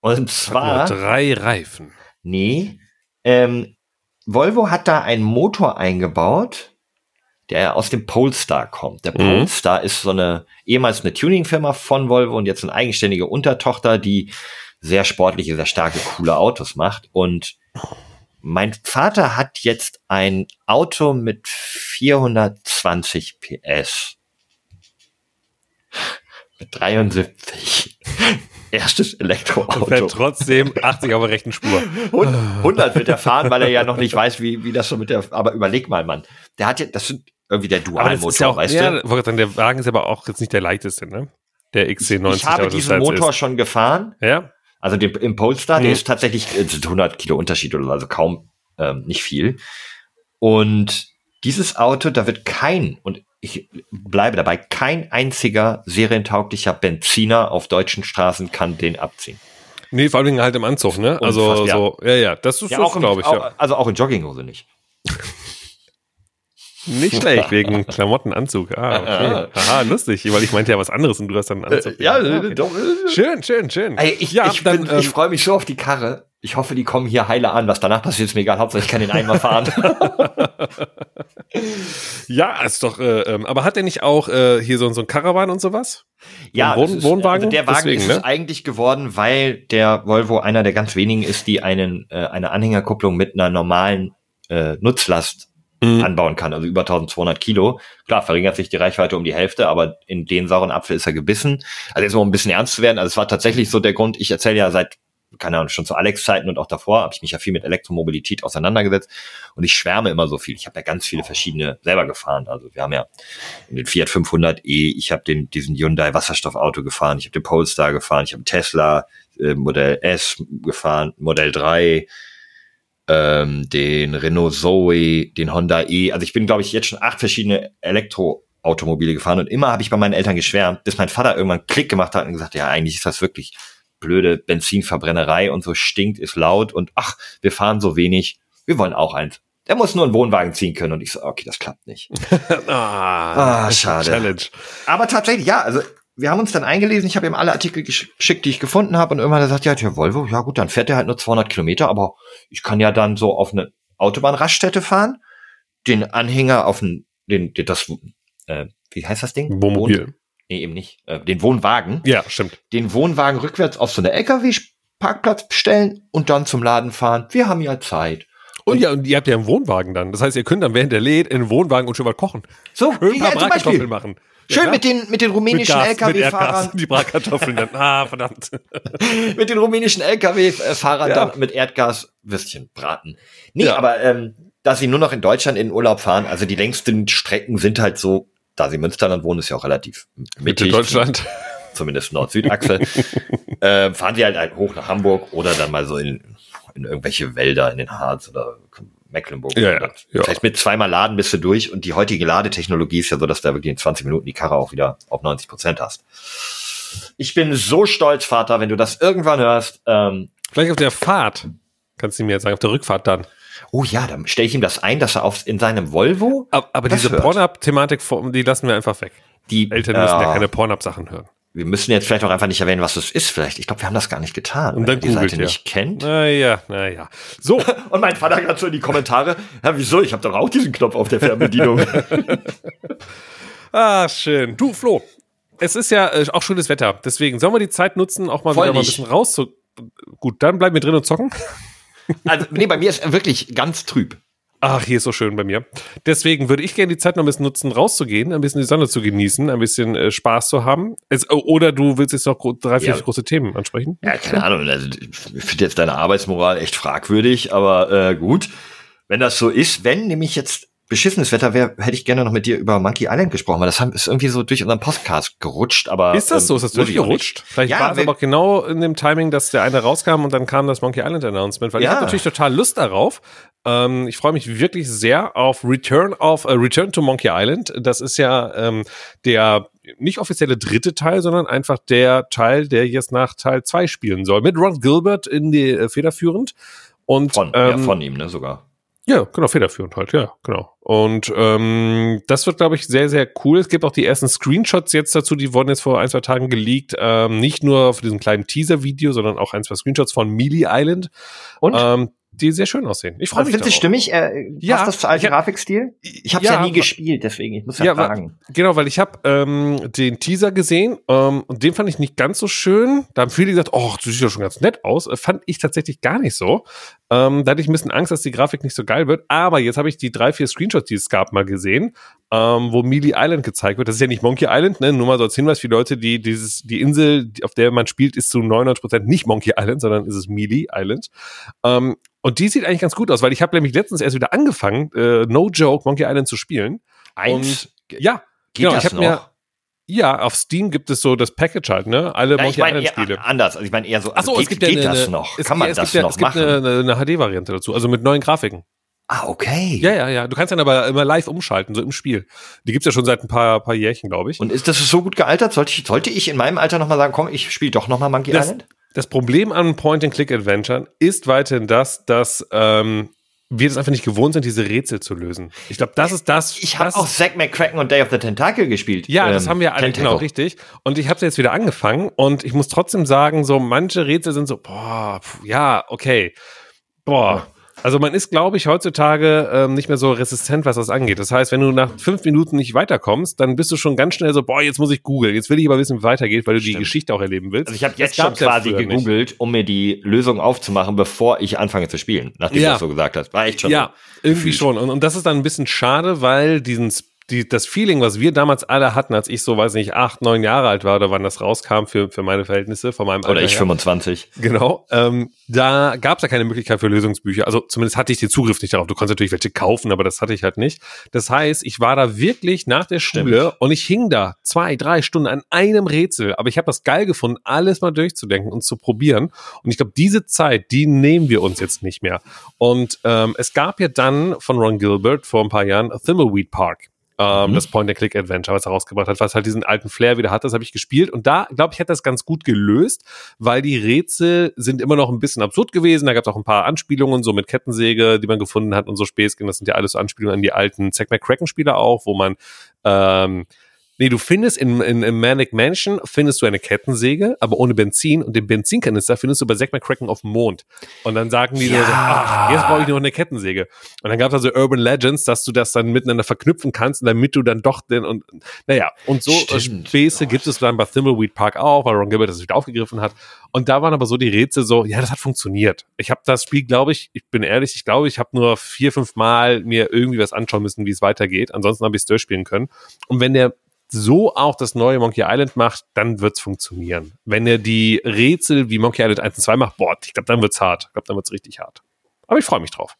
Speaker 4: Und
Speaker 3: Nur
Speaker 4: zwar,
Speaker 3: drei Reifen.
Speaker 4: nee, ähm, Volvo hat da einen Motor eingebaut, der aus dem Polestar kommt. Der
Speaker 3: Mhm.
Speaker 4: Polestar ist so eine, ehemals eine Tuningfirma von Volvo und jetzt eine eigenständige Untertochter, die sehr sportliche, sehr starke, coole Autos macht. Und mein Vater hat jetzt ein Auto mit 420 PS. Mit 73. Erstes
Speaker 3: Und fährt
Speaker 4: Elektroauto.
Speaker 3: trotzdem 80 auf der rechten Spur.
Speaker 4: 100 wird er fahren, weil er ja noch nicht weiß, wie, wie das so mit der, aber überleg mal, Mann. Der hat ja, das sind irgendwie der
Speaker 3: ja
Speaker 4: Dualmotor,
Speaker 3: auch,
Speaker 4: weißt
Speaker 3: ja,
Speaker 4: du?
Speaker 3: sagen, der Wagen ist aber auch jetzt nicht der leichteste, ne? Der XC90.
Speaker 4: Ich habe diesen Motor
Speaker 3: Ist.
Speaker 4: schon gefahren,
Speaker 3: Ja?
Speaker 4: Also den, im Polestar, der
Speaker 3: Mhm.
Speaker 4: ist tatsächlich äh, sind 100 Kilo Unterschied oder so, also kaum, ähm, nicht viel. Und dieses Auto, da wird kein, und ich bleibe dabei, kein einziger serientauglicher Benziner auf deutschen Straßen kann den abziehen.
Speaker 3: Nee, vor allem halt im Anzug, ne? Also
Speaker 4: Unfassbar,
Speaker 3: so, ja, ja, das ist
Speaker 4: Ja, im,
Speaker 3: glaube ich,
Speaker 4: auch
Speaker 3: ja.
Speaker 4: Also auch in Jogginghose nicht.
Speaker 3: Nicht schlecht, wegen Klamottenanzug. Ah, okay. Aha, lustig, weil ich meinte ja was anderes und du hast dann einen Anzug.
Speaker 4: ja,
Speaker 3: okay.
Speaker 4: doch, äh,
Speaker 3: Schön, schön, schön.
Speaker 4: Ey, ich,
Speaker 3: ja,
Speaker 4: ich,
Speaker 3: ähm,
Speaker 4: ich freue mich so auf die Karre. Ich hoffe, die kommen hier heile an. Was danach passiert, ist mir egal. Hauptsache, ich kann den einmal fahren.
Speaker 3: ja, ist doch, äh, ähm, aber hat er nicht auch äh, hier so, so ein Caravan und sowas?
Speaker 4: ja,
Speaker 3: Wohn-
Speaker 4: ist,
Speaker 3: Wohnwagen?
Speaker 4: Also der Wagen
Speaker 3: Deswegen,
Speaker 4: ist
Speaker 3: ne?
Speaker 4: es eigentlich geworden, weil der Volvo einer der ganz wenigen ist, die einen äh, eine Anhängerkupplung mit einer normalen äh, Nutzlast
Speaker 3: Mhm.
Speaker 4: anbauen kann, also über 1200 Kilo. Klar, verringert sich die Reichweite um die Hälfte, aber in den sauren Apfel ist er gebissen. Also jetzt mal um ein bisschen ernst zu werden. Also es war tatsächlich so der Grund, ich erzähle ja seit, keine Ahnung, schon zu Alex-Zeiten und auch davor habe ich mich ja viel mit Elektromobilität auseinandergesetzt und ich schwärme immer so viel. Ich habe ja ganz viele verschiedene selber gefahren. Also wir haben ja den Fiat 500e, ich habe den diesen Hyundai Wasserstoffauto gefahren, ich habe den Polestar gefahren, ich habe Tesla äh, Modell S gefahren, Modell 3, ähm, den Renault Zoe, den Honda E. Also ich bin, glaube ich, jetzt schon acht verschiedene Elektroautomobile gefahren und immer habe ich bei meinen Eltern geschwärmt, bis mein Vater irgendwann Klick gemacht hat und gesagt, ja, eigentlich ist das wirklich blöde Benzinverbrennerei und so stinkt, ist laut und ach, wir fahren so wenig, wir wollen auch eins. Der muss nur einen Wohnwagen ziehen können und ich so, okay, das klappt nicht.
Speaker 3: ah,
Speaker 4: Ah, schade.
Speaker 3: Challenge.
Speaker 4: Aber tatsächlich, ja, also wir haben uns dann eingelesen, ich habe ihm alle Artikel gesch- geschickt, die ich gefunden habe und irgendwann hat er gesagt, ja, der Volvo, ja gut, dann fährt er halt nur 200 Kilometer, aber ich kann ja dann so auf eine Autobahnraststätte fahren, den Anhänger auf den, den, den das, äh, wie heißt das Ding?
Speaker 3: Wohnmobil.
Speaker 4: Wohn- Nee, eben nicht. Äh, den Wohnwagen.
Speaker 3: Ja, stimmt.
Speaker 4: Den Wohnwagen rückwärts auf so eine LKW-Parkplatz bestellen und dann zum Laden fahren. Wir haben ja Zeit.
Speaker 3: Und ja, und ihr habt ja einen Wohnwagen dann. Das heißt, ihr könnt dann während der lädt in den Wohnwagen und schon was kochen.
Speaker 4: So,
Speaker 3: Schön ein paar
Speaker 4: ja,
Speaker 3: machen. Ja,
Speaker 4: Schön
Speaker 3: klar.
Speaker 4: mit den, mit den
Speaker 3: mit
Speaker 4: rumänischen
Speaker 3: mit.
Speaker 4: LKW-Fahrern.
Speaker 3: Die Bratkartoffeln dann. Ah, verdammt.
Speaker 4: mit den rumänischen LKW-Fahrern
Speaker 3: Ja.
Speaker 4: dann mit Erdgas Würstchen braten. Nee,
Speaker 3: Ja.
Speaker 4: aber ähm, dass sie nur noch in Deutschland in den Urlaub fahren, also die längsten Strecken sind halt so, da sie Münsterland wohnen, ist ja auch relativ mittig,
Speaker 3: Deutschland.
Speaker 4: zumindest Nord-Süd-Achse, äh, fahren sie halt, halt hoch nach Hamburg oder dann mal so in, in irgendwelche Wälder in den Harz oder Mecklenburg.
Speaker 3: Ja, ja, ja.
Speaker 4: Vielleicht mit zweimal Laden bist du durch und die heutige Ladetechnologie ist ja so, dass du da wirklich in 20 Minuten die Karre auch wieder auf 90 Prozent hast. Ich bin so stolz, Vater, wenn du das irgendwann hörst. Ähm,
Speaker 3: Vielleicht auf der Fahrt. Kannst du mir jetzt sagen, auf der Rückfahrt dann.
Speaker 4: oh ja, dann stelle ich ihm das ein, dass er auf, in seinem Volvo
Speaker 3: Aber, aber
Speaker 4: Das
Speaker 3: diese. Pornhub-Thematik, die lassen wir einfach weg.
Speaker 4: die
Speaker 3: Eltern müssen ja
Speaker 4: äh,
Speaker 3: keine Pornhub-Sachen hören.
Speaker 4: Wir müssen jetzt vielleicht auch einfach nicht erwähnen, was das ist. Vielleicht, ich glaube, wir haben das gar nicht getan.
Speaker 3: Und
Speaker 4: wenn
Speaker 3: dann
Speaker 4: die
Speaker 3: googelt
Speaker 4: Seite
Speaker 3: ihr.
Speaker 4: nicht kennt.
Speaker 3: Naja, naja. So,
Speaker 4: Und mein Vater gerade so in die Kommentare. Ja, wieso? Ich habe doch auch diesen Knopf auf der Fernbedienung.
Speaker 3: ah, schön. Du, Flo, es ist ja äh, auch schönes Wetter. Deswegen sollen wir die Zeit nutzen, auch mal
Speaker 4: Voll
Speaker 3: wieder mal ein bisschen raus zu. Gut, dann bleiben wir drin und zocken.
Speaker 4: also, nee, bei mir ist wirklich ganz trüb.
Speaker 3: Ach, hier ist so schön bei mir. Deswegen würde ich gerne die Zeit noch ein bisschen nutzen, rauszugehen, ein bisschen die Sonne zu genießen, ein bisschen äh, Spaß zu haben. Es, oder du willst jetzt noch drei, vier
Speaker 4: Ja.
Speaker 3: große Themen ansprechen?
Speaker 4: Ja, keine Ahnung. Also, ich finde jetzt deine Arbeitsmoral echt fragwürdig, aber äh, gut. Wenn das so ist, wenn nämlich jetzt beschissenes Wetter wäre, hätte ich gerne noch mit dir über Monkey Island gesprochen, weil das haben- ist irgendwie so durch unseren Podcast gerutscht. Aber
Speaker 3: Ist das
Speaker 4: ähm,
Speaker 3: so? Ist das
Speaker 4: ich
Speaker 3: durchgerutscht? Vielleicht
Speaker 4: Ja,
Speaker 3: war es aber genau in dem Timing, dass der eine rauskam und dann kam das Monkey Island Announcement, weil ich
Speaker 4: Ja.
Speaker 3: habe natürlich total Lust darauf. Ähm, ich freue mich wirklich sehr auf Return of äh, Return to Monkey Island. Das ist ja ähm, der nicht offizielle dritte Teil, sondern einfach der Teil, der jetzt nach Teil 2 spielen soll. Mit Ron Gilbert in die äh, federführend. Und
Speaker 4: Von, ja,
Speaker 3: ähm,
Speaker 4: von ihm, ne, sogar.
Speaker 3: Ja, genau, federführend halt, ja, genau. Und ähm, das wird, glaube ich, sehr, sehr cool. Es gibt auch die ersten Screenshots jetzt dazu, die wurden jetzt vor ein, zwei Tagen geleakt. Ähm, nicht nur für diesem kleinen Teaser-Video, sondern auch ein, zwei Screenshots von Mealy Island,
Speaker 4: Und?
Speaker 3: ähm, die sehr schön aussehen. Ich freue mich
Speaker 4: findest du stimmig? Äh, passt
Speaker 3: Ja,
Speaker 4: das zu alten Grafikstil? Ich habe es ja,
Speaker 3: Ja,
Speaker 4: nie gespielt, deswegen, ich muss ja,
Speaker 3: Ja,
Speaker 4: fragen.
Speaker 3: Genau, weil ich habe ähm, den Teaser gesehen ähm, und den fand ich nicht ganz so schön. Da haben viele gesagt, oh, das sieht ja schon ganz nett aus. Äh, fand ich tatsächlich gar nicht so. Ähm, da hatte ich ein bisschen Angst, dass die Grafik nicht so geil wird. Aber jetzt habe ich die drei, vier Screenshots, die es gab, mal gesehen, ähm, wo Mealy Island gezeigt wird. Das ist ja nicht Monkey Island, ne? nur mal so als Hinweis für die Leute, die dieses, die Insel, auf der man spielt, ist zu 99% nicht Monkey Island, sondern ist es Mealy Island. Ähm, und die sieht eigentlich ganz gut aus, weil ich habe nämlich letztens erst wieder angefangen, äh, no joke, Monkey Island zu spielen.
Speaker 4: Eins,
Speaker 3: Und ja,
Speaker 4: geht
Speaker 3: genau,
Speaker 4: das
Speaker 3: ich
Speaker 4: noch?
Speaker 3: mir- ja, auf Steam gibt es so das Package halt, ne? Alle
Speaker 4: ja, ich
Speaker 3: Monkey
Speaker 4: meine
Speaker 3: Island
Speaker 4: eher
Speaker 3: Spiele.
Speaker 4: anders. Also ich meine eher so,
Speaker 3: Achso,
Speaker 4: also
Speaker 3: es gibt ja
Speaker 4: geht
Speaker 3: eine,
Speaker 4: das
Speaker 3: eine-
Speaker 4: noch?
Speaker 3: Es,
Speaker 4: Kann man
Speaker 3: ja, es
Speaker 4: das
Speaker 3: gibt ja,
Speaker 4: noch
Speaker 3: es gibt
Speaker 4: machen?
Speaker 3: eine, eine, eine HD-Variante dazu, also mit neuen Grafiken.
Speaker 4: ah, okay.
Speaker 3: Ja, ja, ja. Du kannst dann aber immer live umschalten, so im Spiel. Die gibt's ja schon seit ein paar, paar Jährchen, glaube ich.
Speaker 4: Und ist das so gut gealtert? Sollte ich, sollte ich in meinem Alter nochmal sagen, komm, ich spiele doch nochmal Monkey
Speaker 3: das,
Speaker 4: Island?
Speaker 3: Das Problem an Point-and-Click-Adventuren ist weiterhin das, dass ähm, wir das einfach nicht gewohnt sind, diese Rätsel zu lösen. Ich glaube, das ist das.
Speaker 4: Ich habe
Speaker 3: das
Speaker 4: auch Zack McCracken und Day of the Tentacle gespielt.
Speaker 3: Ja, das
Speaker 4: Ähm,
Speaker 3: haben wir alle,
Speaker 4: Tentacle.
Speaker 3: genau, richtig. Und ich habe jetzt wieder angefangen und ich muss trotzdem sagen, so manche Rätsel sind so, boah, pf, ja, okay. Boah. Also man ist, glaube ich, heutzutage ähm, nicht mehr so resistent, was das angeht. Das heißt, wenn du nach fünf Minuten nicht weiterkommst, dann bist du schon ganz schnell so, boah, jetzt muss ich googeln. Jetzt will ich aber wissen, wie weitergeht, weil du die
Speaker 4: Stimmt.
Speaker 3: Geschichte auch erleben willst.
Speaker 4: Also ich habe jetzt schon
Speaker 3: ja
Speaker 4: quasi
Speaker 3: früher nicht.
Speaker 4: gegoogelt, um mir die Lösung aufzumachen, bevor ich anfange zu spielen, nachdem
Speaker 3: Ja.
Speaker 4: du das so gesagt hast. War echt schon
Speaker 3: Ja,
Speaker 4: so.
Speaker 3: irgendwie schon. Und, und das ist dann ein bisschen schade, weil diesen, die, das Feeling, was wir damals alle hatten, als ich so, weiß nicht, acht, neun Jahre alt war oder wann das rauskam für, für meine Verhältnisse, von meinem
Speaker 4: Oder
Speaker 3: Alter
Speaker 4: ich
Speaker 3: her.
Speaker 4: 25.
Speaker 3: Genau, ähm, da gab es ja keine Möglichkeit für Lösungsbücher. Also zumindest hatte ich den Zugriff nicht darauf. Du konntest natürlich welche kaufen, aber das hatte ich halt nicht. Das heißt, ich war da wirklich nach der Schule
Speaker 4: Stimmt.
Speaker 3: und ich hing da zwei, drei Stunden an einem Rätsel. Aber ich habe das geil gefunden, alles mal durchzudenken und zu probieren. Und ich glaube, diese Zeit, die nehmen wir uns jetzt nicht mehr. Und ähm, es gab ja dann von Ron Gilbert vor ein paar Jahren Thimbleweed Park. Ähm,
Speaker 4: Mhm.
Speaker 3: Das Point-and-Click-Adventure, was er rausgebracht hat, was halt diesen alten Flair wieder hat, das habe ich gespielt. Und da, glaube ich, hat das ganz gut gelöst, weil die Rätsel sind immer noch ein bisschen absurd gewesen. Da gab es auch ein paar Anspielungen, so mit Kettensäge, die man gefunden hat und so Späßchen. Das sind ja alles so Anspielungen an die alten Zack McCracken-Spiele auch, wo man ähm, Nee, du findest in, in, in Manic Mansion findest du eine Kettensäge, aber ohne Benzin und den Benzinkanister findest du bei Zack McCracken auf dem Mond. Und dann sagen die
Speaker 4: Ja.
Speaker 3: so, ach, jetzt brauche ich noch eine Kettensäge. Und dann gab es also Urban Legends, dass du das dann miteinander verknüpfen kannst, damit du dann doch den und naja, und so äh,
Speaker 4: Stimmt.
Speaker 3: Späße gibt es dann bei Thimbleweed Park auch, weil Ron Gilbert das wieder aufgegriffen hat. Und da waren aber so die Rätsel so, ja, das hat funktioniert. Ich habe das Spiel, glaube ich, ich bin ehrlich, ich glaube, ich habe nur vier, fünf Mal mir irgendwie was anschauen müssen, wie es weitergeht. Ansonsten habe ich es durchspielen können. Und wenn der so auch das neue Monkey Island macht, dann wird's funktionieren. Wenn er die Rätsel wie Monkey Island 1 und 2 macht, boah, ich glaube, dann wird's hart. Ich glaube, dann wird's richtig hart. Aber ich freue mich drauf.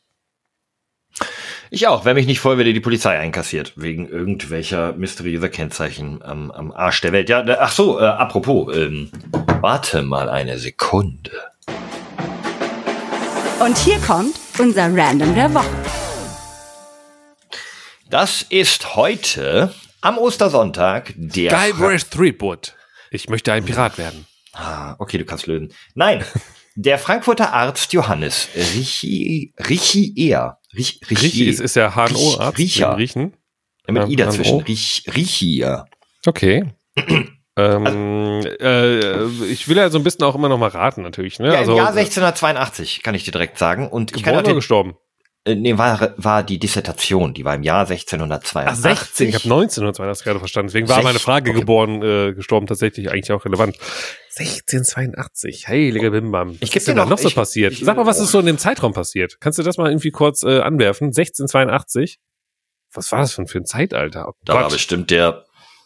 Speaker 4: Ich auch, wenn mich nicht voll wieder die Polizei einkassiert, wegen irgendwelcher mysteriöser Kennzeichen am, am Arsch der Welt. Ja, da- ach so, äh, apropos, ähm, warte mal eine Sekunde.
Speaker 1: Und hier kommt unser Random der Woche.
Speaker 4: Das ist heute am Ostersonntag der.
Speaker 3: Guybrush Threepwood. Ich möchte ein Pirat werden.
Speaker 4: Ah, okay, du kannst lösen. Nein, der Frankfurter Arzt Johannes Richi, Richier. Rich,
Speaker 3: Riechi ist, ist ja HNO-Arzt.
Speaker 4: Riecher.
Speaker 3: im Riechen.
Speaker 4: mit
Speaker 3: Ja,
Speaker 4: I dazwischen. Rich, Richier.
Speaker 3: Okay. ähm, äh, ich will ja so ein bisschen auch immer noch mal raten, natürlich. Ne?
Speaker 4: Ja, im Jahr
Speaker 3: äh,
Speaker 4: 1682, kann ich dir direkt sagen. Und ich kann
Speaker 3: geboren
Speaker 4: auch
Speaker 3: oder
Speaker 4: den,
Speaker 3: gestorben?
Speaker 4: Äh, nee, war, war die Dissertation, die war im Jahr 1682.
Speaker 3: Ach, 16. Ich habe 1982 gerade verstanden. Deswegen war
Speaker 4: Sech-
Speaker 3: meine Frage
Speaker 4: okay.
Speaker 3: geboren, äh, gestorben tatsächlich eigentlich auch relevant. 1682. Heiliger Bimbam. Was
Speaker 4: Ich geb
Speaker 3: ist denn
Speaker 4: dir
Speaker 3: da
Speaker 4: noch-
Speaker 3: noch so
Speaker 4: ich-
Speaker 3: passiert?
Speaker 4: ich-
Speaker 3: Sag mal, was ist so in dem Zeitraum passiert? Kannst du das mal irgendwie kurz äh, anwerfen? 1682? Was war das für ein, für ein Zeitalter? Oh
Speaker 4: Da war bestimmt der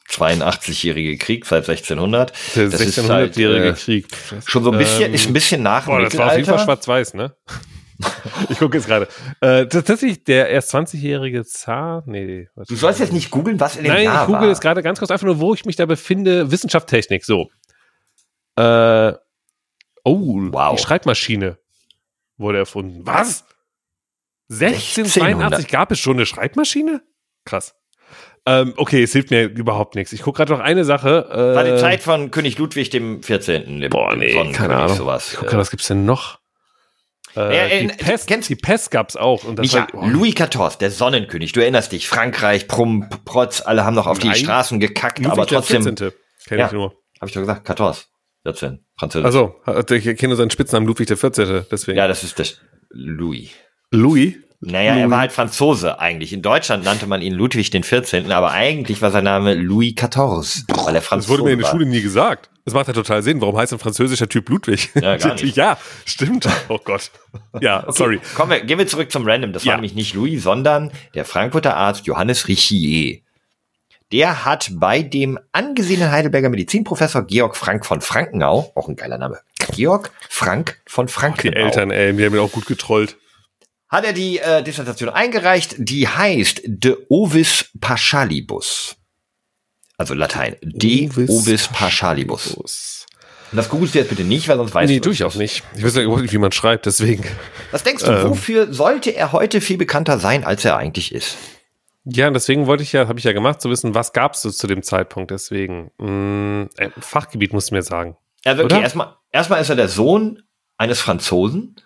Speaker 4: 82-jährige Krieg seit 1600.
Speaker 3: der
Speaker 4: das ist
Speaker 3: 1600-jährige
Speaker 4: halt, äh,
Speaker 3: Krieg.
Speaker 4: Schon so ein bisschen,
Speaker 3: Ähm,
Speaker 4: ist ein bisschen nach dem
Speaker 3: Boah, das war auf jeden Fall schwarz-weiß, ne? Ich gucke jetzt gerade. Äh, tatsächlich, der erst 20-jährige Zar? Nee.
Speaker 4: Du sollst jetzt nicht googeln, was in dem
Speaker 3: Nein,
Speaker 4: Jahr
Speaker 3: ich google
Speaker 4: war.
Speaker 3: jetzt gerade ganz kurz einfach nur, wo ich mich da befinde. Wissenschaft, Technik, so. Äh, oh,
Speaker 4: Wow.
Speaker 3: die Schreibmaschine wurde erfunden. Was? 1682 gab es schon eine Schreibmaschine? Krass. Ähm, okay, es hilft mir überhaupt nichts. Ich gucke gerade noch eine Sache. Äh,
Speaker 4: War die Zeit von König Ludwig dem 14. Dem,
Speaker 3: Boah, nee, keine Ahnung.
Speaker 4: Sowas.
Speaker 3: Ich gucke gerade, was gibt's denn noch? Äh,
Speaker 4: Ja, äh,
Speaker 3: die, Pest,
Speaker 4: kennst-
Speaker 3: die Pest gab's auch. Und das
Speaker 4: Micha,
Speaker 3: war, oh,
Speaker 4: Louis XIV, der Sonnenkönig. Du erinnerst dich, Frankreich, Prump, Protz, alle haben noch auf die
Speaker 3: Nein.
Speaker 4: Straßen gekackt,
Speaker 3: Ludwig
Speaker 4: aber
Speaker 3: der
Speaker 4: trotzdem,
Speaker 3: 14. Kenn
Speaker 4: Ja.
Speaker 3: ich nur.
Speaker 4: habe ich doch gesagt, 14, 14, Französisch.
Speaker 3: Also, ich kenne nur seinen Spitznamen Ludwig der 14. Deswegen.
Speaker 4: Ja, das ist das Louis.
Speaker 3: Louis.
Speaker 4: Naja, er
Speaker 3: Louis.
Speaker 4: war halt Franzose eigentlich. In Deutschland nannte man ihn Ludwig den 14., aber eigentlich war sein Name Louis XIV, weil er
Speaker 3: Das
Speaker 4: Franzose
Speaker 3: wurde mir in der. Schule nie gesagt. Das macht ja total Sinn. Warum heißt ein französischer Typ Ludwig?
Speaker 4: Ja, gar nicht.
Speaker 3: ja, stimmt. Oh Gott. Ja, sorry.
Speaker 4: Kommen wir, gehen wir zurück zum Random. Das
Speaker 3: Ja.
Speaker 4: war nämlich nicht Louis, sondern der Frankfurter Arzt Johannes Richier. Der hat bei dem angesehenen Heidelberger Medizinprofessor Georg Frank von Frankenau, auch ein geiler Name, Georg Frank von
Speaker 3: Die
Speaker 4: Frankenau,
Speaker 3: Eltern, ey, die haben ihn auch gut getrollt.
Speaker 4: Hat er die äh, Dissertation eingereicht, die heißt De Ovis Paschalibus. Also Latein. De
Speaker 3: Ovis
Speaker 4: Ovis Paschalibus. Und das googelst du jetzt bitte nicht, weil sonst weißt
Speaker 3: Nee,
Speaker 4: du
Speaker 3: tue ich auch nicht. Ich weiß ja überhaupt nicht, wie man schreibt, deswegen.
Speaker 4: Was denkst du,
Speaker 3: Ähm.
Speaker 4: wofür sollte er heute viel bekannter sein, als er eigentlich ist?
Speaker 3: Ja, und deswegen wollte ich ja, habe ich ja gemacht, zu wissen, was gab's so zu dem Zeitpunkt. Deswegen. Äh, Fachgebiet musst du mir sagen.
Speaker 4: Also, okay, erstmal, erstmal ist er der Sohn eines Franzosen,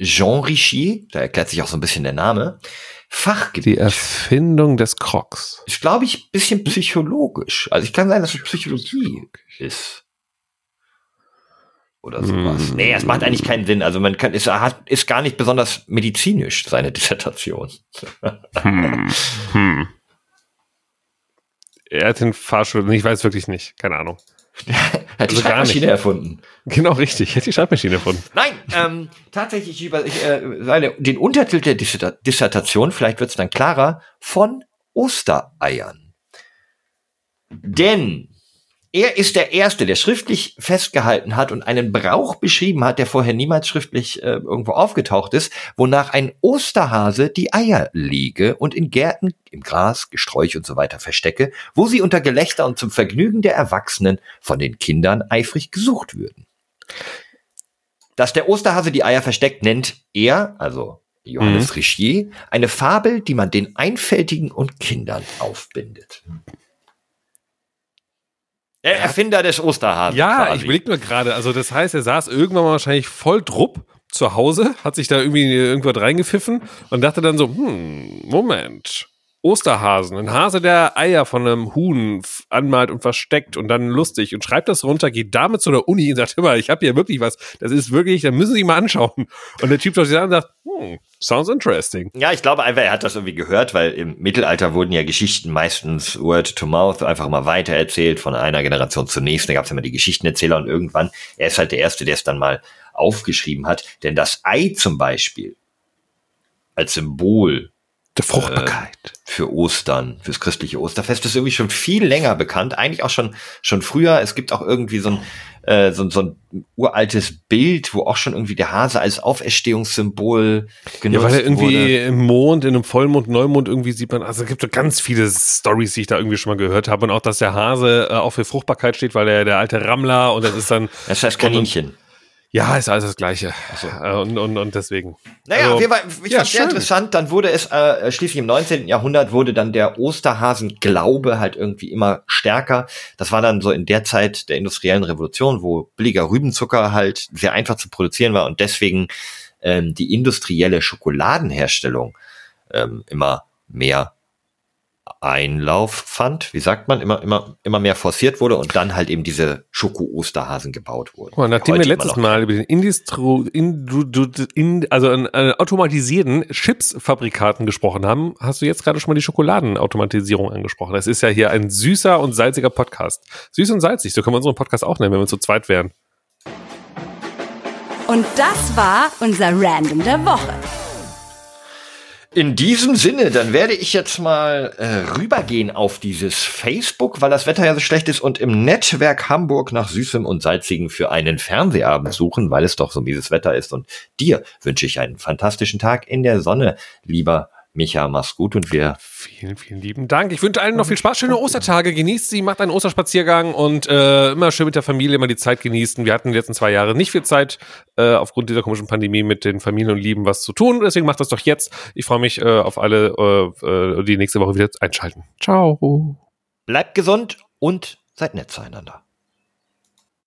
Speaker 4: Jean Richier, da erklärt sich auch so ein bisschen der Name. Fachgebiet
Speaker 3: Die Erfindung des Crocs.
Speaker 4: ist, glaube ich, ein bisschen psychologisch. Also, ich kann sein, dass es Psychologie ist. Oder sowas.
Speaker 3: Hm.
Speaker 4: Nee, es macht eigentlich keinen Sinn. Also, man kann, ist, hat, ist gar nicht besonders medizinisch, seine Dissertation.
Speaker 3: Hm. Hm. Er hat den Fahrstuhl, ich weiß wirklich nicht, keine Ahnung.
Speaker 4: Er hat die
Speaker 3: Also gar
Speaker 4: Schreibmaschine erfunden.
Speaker 3: Genau richtig, er hat die Schreibmaschine erfunden.
Speaker 4: Nein, ähm, tatsächlich über ich, äh, seine, den Untertitel der Disserta- Dissertation, vielleicht wird es dann klarer, von Ostereiern. Denn er ist der Erste, der schriftlich festgehalten hat und einen Brauch beschrieben hat, der vorher niemals schriftlich äh, irgendwo aufgetaucht ist, wonach ein Osterhase die Eier lege und in Gärten, im Gras, Gesträuch und so weiter verstecke, wo sie unter Gelächter und zum Vergnügen der Erwachsenen von den Kindern eifrig gesucht würden. Dass der Osterhase die Eier versteckt, nennt er, also Johannes mhm. Richier, eine Fabel, die man den Einfältigen und Kindern aufbindet. Der Erfinder des Osterhasen.
Speaker 3: Ja, quasi. ich überlege nur gerade, also das heißt, er saß irgendwann mal wahrscheinlich voll Drupp zu Hause, hat sich da irgendwie irgendwas reingepfiffen und dachte dann so, hm, Moment, Osterhasen, ein Hase, der Eier von einem Huhn anmalt und versteckt und dann lustig und schreibt das runter, geht damit zu der Uni und sagt, immer, ich habe hier wirklich was, das ist wirklich, da müssen Sie mal anschauen. Und der Typ schaut sich an und sagt, hm, sounds interesting.
Speaker 4: Ja, ich glaube einfach, er hat das irgendwie gehört, weil im Mittelalter wurden ja Geschichten meistens Word to Mouth einfach mal weitererzählt von einer Generation zur nächsten. Da gab es immer die Geschichtenerzähler und irgendwann, er ist halt der Erste, der es dann mal aufgeschrieben hat. Denn das Ei zum Beispiel als Symbol
Speaker 3: der Fruchtbarkeit. Äh,
Speaker 4: für Ostern, fürs christliche Osterfest ist irgendwie schon viel länger bekannt. Eigentlich auch schon, schon früher. Es gibt auch irgendwie so ein, äh, so, so ein uraltes Bild, wo auch schon irgendwie der Hase als Auferstehungssymbol
Speaker 3: genutzt Ja, weil er irgendwie wurde. im Mond, in einem Vollmond, Neumond irgendwie sieht man, also es gibt so ganz viele Stories, die ich da irgendwie schon mal gehört habe. Und auch, dass der Hase äh, auch für Fruchtbarkeit steht, weil er der alte Rammler und das ist dann.
Speaker 4: Das heißt Kaninchen. Und,
Speaker 3: ja, ist alles das Gleiche. So. Äh, und, und, und deswegen.
Speaker 4: Naja, also, wir, ich ja, fand sehr interessant. Dann wurde es äh, schließlich im 19. Jahrhundert wurde dann der Osterhasen-Glaube halt irgendwie immer stärker. Das war dann so in der Zeit der industriellen Revolution, wo billiger Rübenzucker halt sehr einfach zu produzieren war und deswegen ähm, die industrielle Schokoladenherstellung ähm, immer mehr Einlauf fand, wie sagt man, immer, immer, immer mehr forciert wurde und dann halt eben diese Schoko-Osterhasen gebaut wurden.
Speaker 3: Mal, nachdem wir letztes Mal über den Indistro, in, in, also einen, einen automatisierten Chipsfabrikaten gesprochen haben, hast du jetzt gerade schon mal die Schokoladenautomatisierung angesprochen. Das ist ja hier ein süßer und salziger Podcast. Süß und salzig, so können wir unseren Podcast auch nennen, wenn wir zu zweit wären.
Speaker 1: Und das war unser Random der Woche.
Speaker 4: In diesem Sinne, dann werde ich jetzt mal äh, rübergehen auf dieses Facebook, weil das Wetter ja so schlecht ist und im Netzwerk Hamburg nach Süßem und Salzigem für einen Fernsehabend suchen, weil es doch so mieses Wetter ist. Und dir wünsche ich einen fantastischen Tag in der Sonne, lieber Micha, mach's gut und wir.
Speaker 3: Vielen, vielen lieben Dank. Ich wünsche allen noch viel Spaß, schöne Ostertage. Genießt sie, macht einen Osterspaziergang und äh, immer schön mit der Familie immer die Zeit genießen. Wir hatten die letzten zwei Jahre nicht viel Zeit, äh, aufgrund dieser komischen Pandemie mit den Familien und Lieben was zu tun. Deswegen macht das doch jetzt. Ich freue mich äh, auf alle, äh, äh die nächste Woche wieder einschalten. Ciao.
Speaker 4: Bleibt gesund und seid nett zueinander.